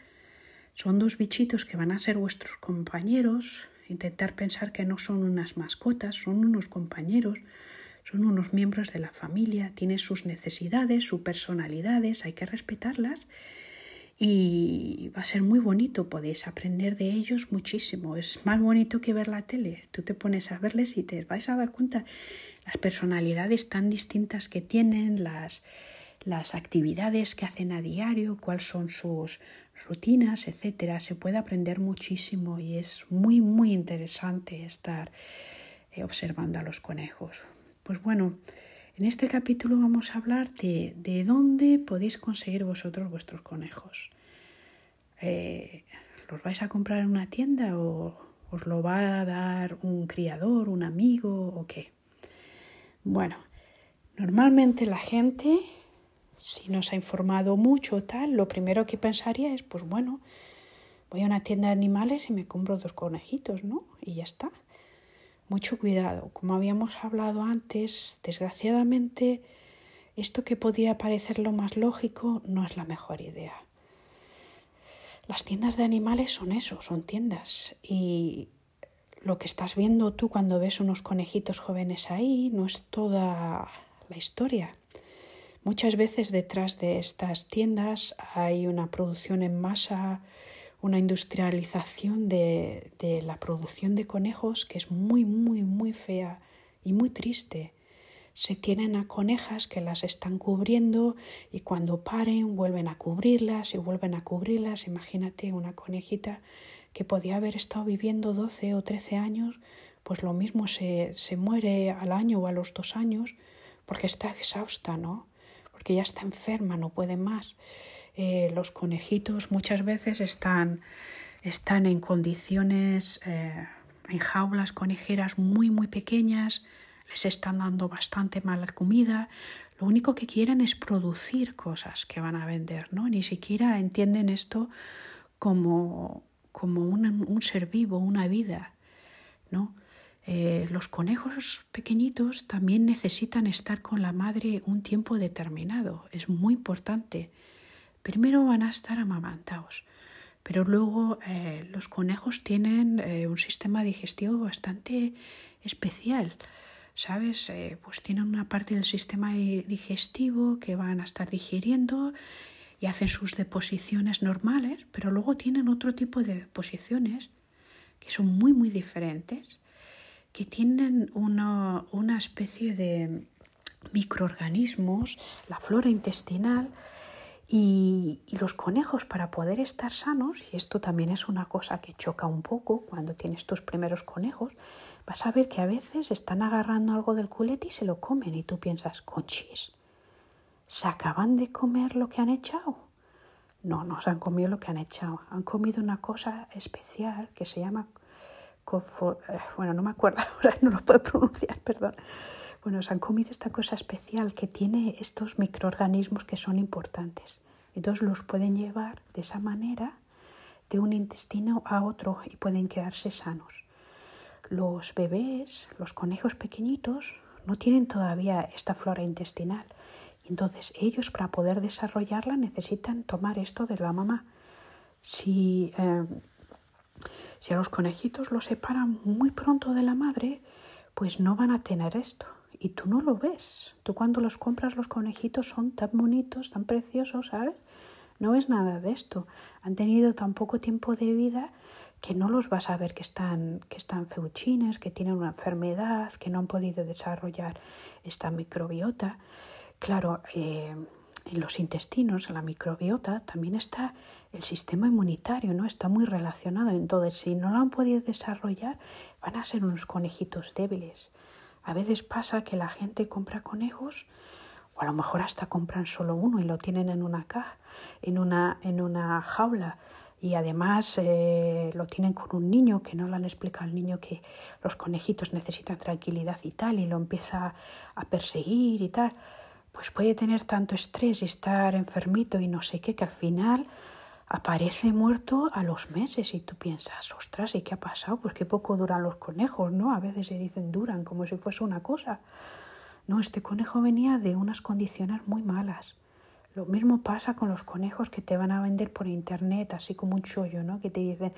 Son dos bichitos que van a ser vuestros compañeros. Intentar pensar que no son unas mascotas, son unos compañeros, son unos miembros de la familia, tienen sus necesidades, sus personalidades, hay que respetarlas y va a ser muy bonito, podéis aprender de ellos muchísimo. Es más bonito que ver la tele. Tú te pones a verles y te vais a dar cuenta las personalidades tan distintas que tienen, las, las actividades que hacen a diario, cuáles son sus rutinas, etcétera. Se puede aprender muchísimo y es muy muy interesante estar eh, observando a los conejos. Pues bueno, en este capítulo vamos a hablar de, de dónde podéis conseguir vosotros vuestros conejos. Eh, ¿Los vais a comprar en una tienda o os lo va a dar un criador, un amigo o qué? Bueno, normalmente la gente, si nos ha informado mucho tal, lo primero que pensaría es, pues bueno, voy a una tienda de animales y me compro dos conejitos, ¿no? Y ya está. Mucho cuidado. Como habíamos hablado antes, desgraciadamente, esto que podría parecer lo más lógico no es la mejor idea. Las tiendas de animales son eso, son tiendas. Y lo que estás viendo tú cuando ves unos conejitos jóvenes ahí no es toda la historia. Muchas veces detrás de estas tiendas hay una producción en masa, una industrialización de, de la producción de conejos que es muy, muy, muy fea y muy triste. Se tienen a conejas que las están cubriendo y cuando paren vuelven a cubrirlas y vuelven a cubrirlas. Imagínate una conejita que podía haber estado viviendo 12 o 13 años, pues lo mismo se, se muere al año o a los dos años porque está exhausta, ¿no? Porque ya está enferma, no puede más. Eh, los conejitos muchas veces están, están en condiciones, eh, en jaulas conejeras muy, muy pequeñas, les están dando bastante mala comida, lo único que quieren es producir cosas que van a vender, ¿no? Ni siquiera entienden esto como, como un, un ser vivo, una vida, ¿no? Eh, los conejos pequeñitos también necesitan estar con la madre un tiempo determinado, es muy importante primero van a estar amamantados, pero luego eh, los conejos tienen eh, un sistema digestivo bastante especial. ¿Sabes? Eh, pues tienen una parte del sistema digestivo que van a estar digiriendo y hacen sus deposiciones normales, pero luego tienen otro tipo de deposiciones que son muy, muy diferentes, que tienen una, una especie de microorganismos, la flora intestinal, y, los conejos para poder estar sanos, y esto también es una cosa que choca un poco cuando tienes tus primeros conejos, vas a ver que a veces están agarrando algo del culete y se lo comen y tú piensas, conchis, ¿se acaban de comer lo que han echado? No, no se han comido lo que han echado, han comido una cosa especial que se llama, eh, bueno, no me acuerdo ahora, no lo puedo pronunciar, perdón. Bueno, se han comido esta cosa especial que tiene estos microorganismos que son importantes. Entonces los pueden llevar de esa manera de un intestino a otro y pueden quedarse sanos. Los bebés, los conejos pequeñitos, no tienen todavía esta flora intestinal. Entonces ellos para poder desarrollarla necesitan tomar esto de la mamá. Si, eh, si a los conejitos los separan muy pronto de la madre, pues no van a tener esto y tú no lo ves. Tú cuando los compras los conejitos son tan bonitos, tan preciosos, ¿sabes? No ves nada de esto. Han tenido tan poco tiempo de vida que no los vas a ver que están, que están feuchines, que tienen una enfermedad, que no han podido desarrollar esta microbiota. Claro, eh, en los intestinos, en la microbiota, también está el sistema inmunitario, ¿no? Está muy relacionado. Entonces, si no lo han podido desarrollar, van a ser unos conejitos débiles. A veces pasa que la gente compra conejos o a lo mejor hasta compran solo uno y lo tienen en una caja, en una, en una jaula. Y además eh, lo tienen con un niño que no le han explicado al niño que los conejitos necesitan tranquilidad y tal y lo empieza a perseguir y tal, pues puede tener tanto estrés y estar enfermito y no sé qué que al final aparece muerto a los meses y tú piensas, ostras, ¿y qué ha pasado? Pues qué poco duran los conejos, ¿no? A veces se dicen duran como si fuese una cosa. No, este conejo venía de unas condiciones muy malas. Lo mismo pasa con los conejos que te van a vender por internet, así como un chollo, ¿no? Que te dicen,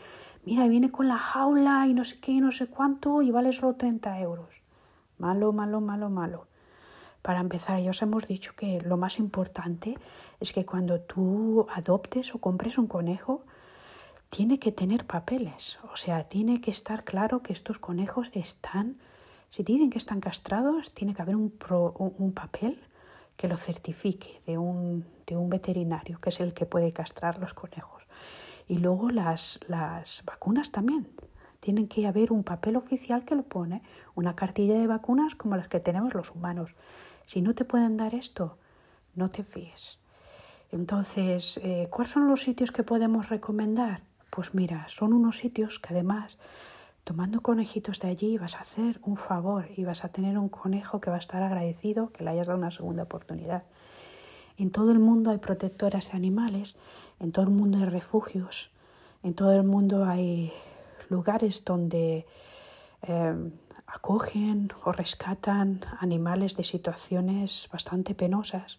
mira, viene con la jaula y no sé qué, no sé cuánto, y vale solo 30 euros. Malo, malo, malo, malo. Para empezar, ya os hemos dicho que lo más importante es que cuando tú adoptes o compres un conejo, tiene que tener papeles. O sea, tiene que estar claro que estos conejos están, si dicen que están castrados, tiene que haber un, un papel que lo certifique de un, de un veterinario, que es el que puede castrar los conejos. Y luego las, las vacunas también. Tienen que haber un papel oficial que lo pone, una cartilla de vacunas como las que tenemos los humanos. Si no te pueden dar esto, no te fíes. Entonces, eh, ¿cuáles son los sitios que podemos recomendar? Pues mira, son unos sitios que además, tomando conejitos de allí, vas a hacer un favor y vas a tener un conejo que va a estar agradecido que le hayas dado una segunda oportunidad. En todo el mundo hay protectoras de animales, en todo el mundo hay refugios, en todo el mundo hay lugares donde eh, acogen o rescatan animales de situaciones bastante penosas.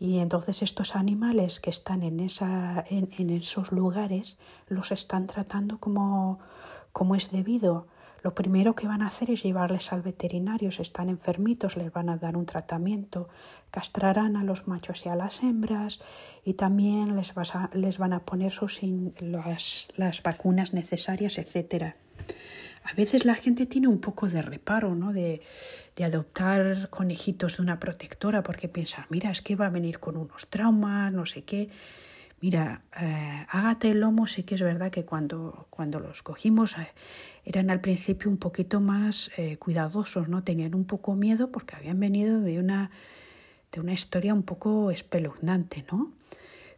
Y entonces estos animales que están en, esa, en, en esos lugares los están tratando como, como es debido. Lo primero que van a hacer es llevarles al veterinario. Si están enfermitos, les van a dar un tratamiento. Castrarán a los machos y a las hembras y también les, les van a poner sus, las, las vacunas necesarias, etcétera a veces la gente tiene un poco de reparo, ¿no? De, adoptar conejitos de una protectora porque piensa, mira, es que va a venir con unos traumas, no sé qué. Mira, eh, Ágata y Lomo sí que es verdad que cuando, cuando los cogimos eh, eran al principio un poquito más eh, cuidadosos, ¿no? Tenían un poco miedo porque habían venido de una, de una historia un poco espeluznante, ¿no?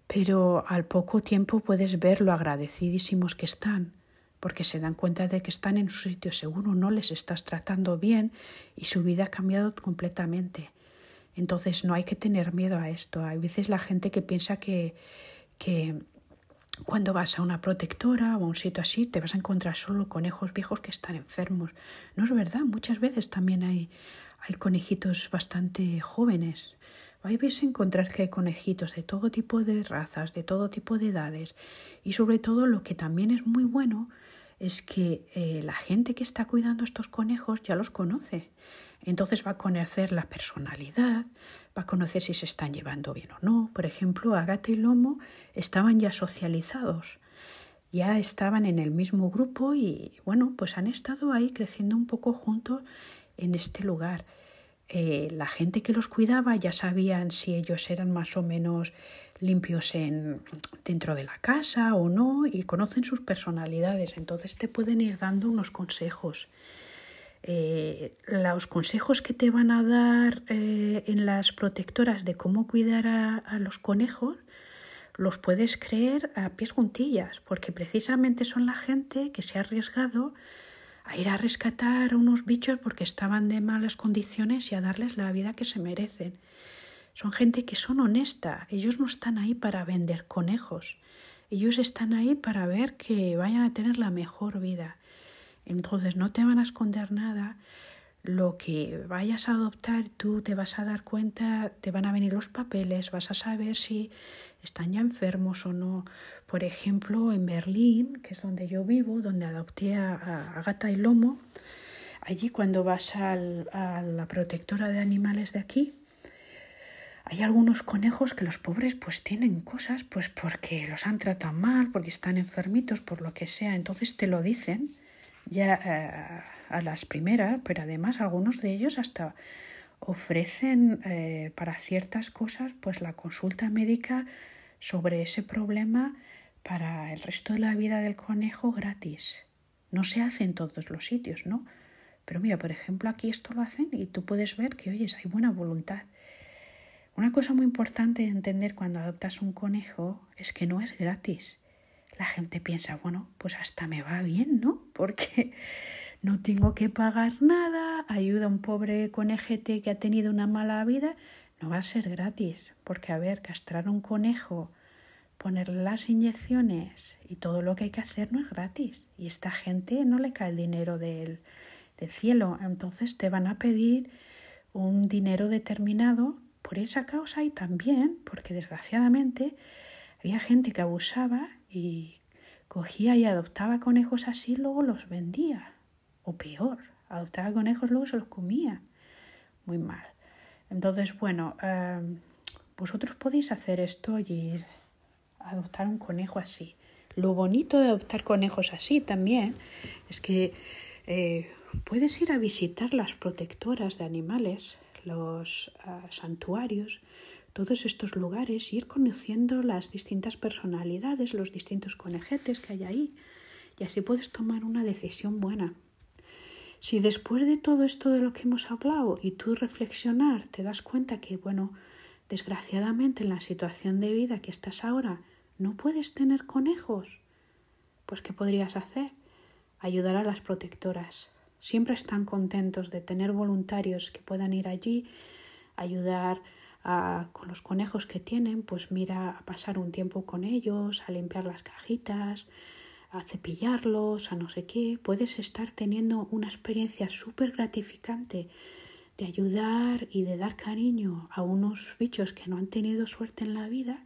Pero al poco tiempo puedes ver lo agradecidísimos que están porque se dan cuenta de que están en un sitio seguro, no les estás tratando bien y su vida ha cambiado completamente. Entonces no hay que tener miedo a esto. Hay veces la gente que piensa que, que cuando vas a una protectora o a un sitio así te vas a encontrar solo conejos viejos que están enfermos. No es verdad, muchas veces también hay, hay conejitos bastante jóvenes. Vais a encontrar que hay conejitos de todo tipo de razas, de todo tipo de edades y sobre todo lo que también es muy bueno es que eh, la gente que está cuidando estos conejos ya los conoce. Entonces va a conocer la personalidad, va a conocer si se están llevando bien o no. Por ejemplo, Agata y Lomo estaban ya socializados, ya estaban en el mismo grupo y bueno, pues han estado ahí creciendo un poco juntos en este lugar. Eh, la gente que los cuidaba ya sabían si ellos eran más o menos limpios en, dentro de la casa o no y conocen sus personalidades, entonces te pueden ir dando unos consejos. Eh, los consejos que te van a dar eh, en las protectoras de cómo cuidar a, a, los conejos los puedes creer a pies juntillas, porque precisamente son la gente que se ha arriesgado a ir a rescatar a unos bichos porque estaban de malas condiciones y a darles la vida que se merecen. Son gente que son honesta. Ellos no están ahí para vender conejos. Ellos están ahí para ver que vayan a tener la mejor vida. Entonces no te van a esconder nada. Lo que vayas a adoptar, tú te vas a dar cuenta, te van a venir los papeles, vas a saber si están ya enfermos o no. Por ejemplo, en Berlín, que es donde yo vivo, donde adopté a, Gata y Lomo, allí cuando vas al, a la protectora de animales de aquí, hay algunos conejos que los pobres pues tienen cosas pues porque los han tratado mal, porque están enfermitos, por lo que sea. Entonces te lo dicen ya eh, a las primeras, pero además algunos de ellos hasta ofrecen eh, para ciertas cosas pues la consulta médica sobre ese problema para el resto de la vida del conejo gratis. No se hace en todos los sitios, ¿no? Pero mira, por ejemplo, aquí esto lo hacen y tú puedes ver que, oyes, hay buena voluntad. Una cosa muy importante de entender cuando adoptas un conejo es que no es gratis. La gente piensa, bueno, pues hasta me va bien, ¿no? Porque no tengo que pagar nada, ayuda a un pobre conejete que ha tenido una mala vida, no va a ser gratis. Porque, a ver, castrar un conejo ponerle las inyecciones y todo lo que hay que hacer no es gratis. Y esta gente no le cae el dinero del, del cielo. Entonces te van a pedir un dinero determinado por esa causa y también porque desgraciadamente había gente que abusaba y cogía y adoptaba conejos así, luego los vendía. O peor, adoptaba conejos, luego se los comía. Muy mal. Entonces, bueno, em, vosotros podéis hacer esto y adoptar un conejo así. Lo bonito de adoptar conejos así también es que eh, puedes ir a visitar las protectoras de animales, los ah, santuarios, todos estos lugares, ir conociendo las distintas personalidades, los distintos conejetes que hay ahí, y así puedes tomar una decisión buena. Si después de todo esto de lo que hemos hablado y tú reflexionar te das cuenta que, bueno, desgraciadamente en la situación de vida que estás ahora no puedes tener conejos, pues ¿qué podrías hacer? Ayudar a las protectoras. Siempre están contentos de tener voluntarios que puedan ir allí, ayudar a, con los conejos que tienen, pues mira, a pasar un tiempo con ellos, a limpiar las cajitas, a cepillarlos, a no sé qué. Puedes estar teniendo una experiencia súper gratificante de ayudar y de dar cariño a unos bichos que no han tenido suerte en la vida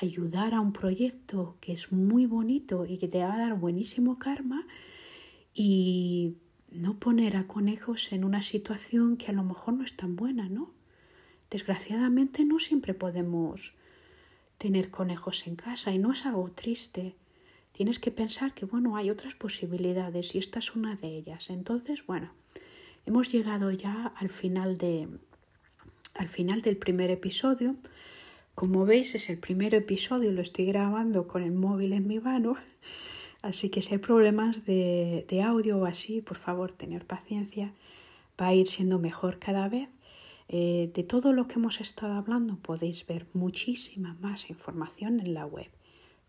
ayudar a un proyecto que es muy bonito y que te va a dar buenísimo karma y no poner a conejos en una situación que a lo mejor no es tan buena, ¿no? Desgraciadamente no siempre podemos tener conejos en casa y no es algo triste. Tienes que pensar que, bueno, hay otras posibilidades y esta es una de ellas. Entonces, bueno, hemos llegado ya al final de al final del primer episodio. Como veis es el primer episodio, lo estoy grabando con el móvil en mi mano, así que si hay problemas de, audio o así, por favor tener paciencia, va a ir siendo mejor cada vez. Eh, de todo lo que hemos estado hablando podéis ver muchísima más información en la web.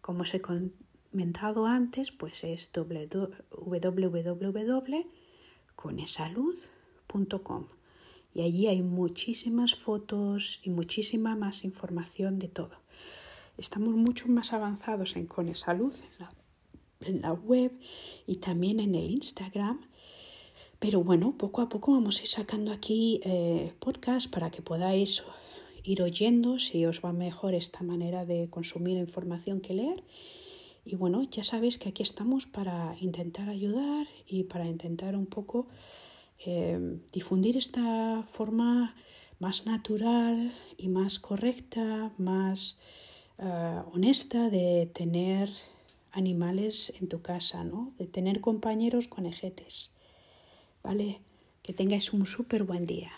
Como os he comentado antes, pues es www.conesalud.com y allí hay muchísimas fotos y muchísima más información de todo. Estamos mucho más avanzados en Conesalud, en la, en la web y también en el Instagram. Pero bueno, poco a poco vamos a ir sacando aquí eh, podcast para que podáis ir oyendo si os va mejor esta manera de consumir información que leer. Y bueno, ya sabéis que aquí estamos para intentar ayudar y para intentar un poco Em, difundir esta forma más natural y más correcta, más eh, honesta de tener animales en tu casa, ¿no? De tener compañeros conejetes. ¿Vale? Que tengáis un súper buen día.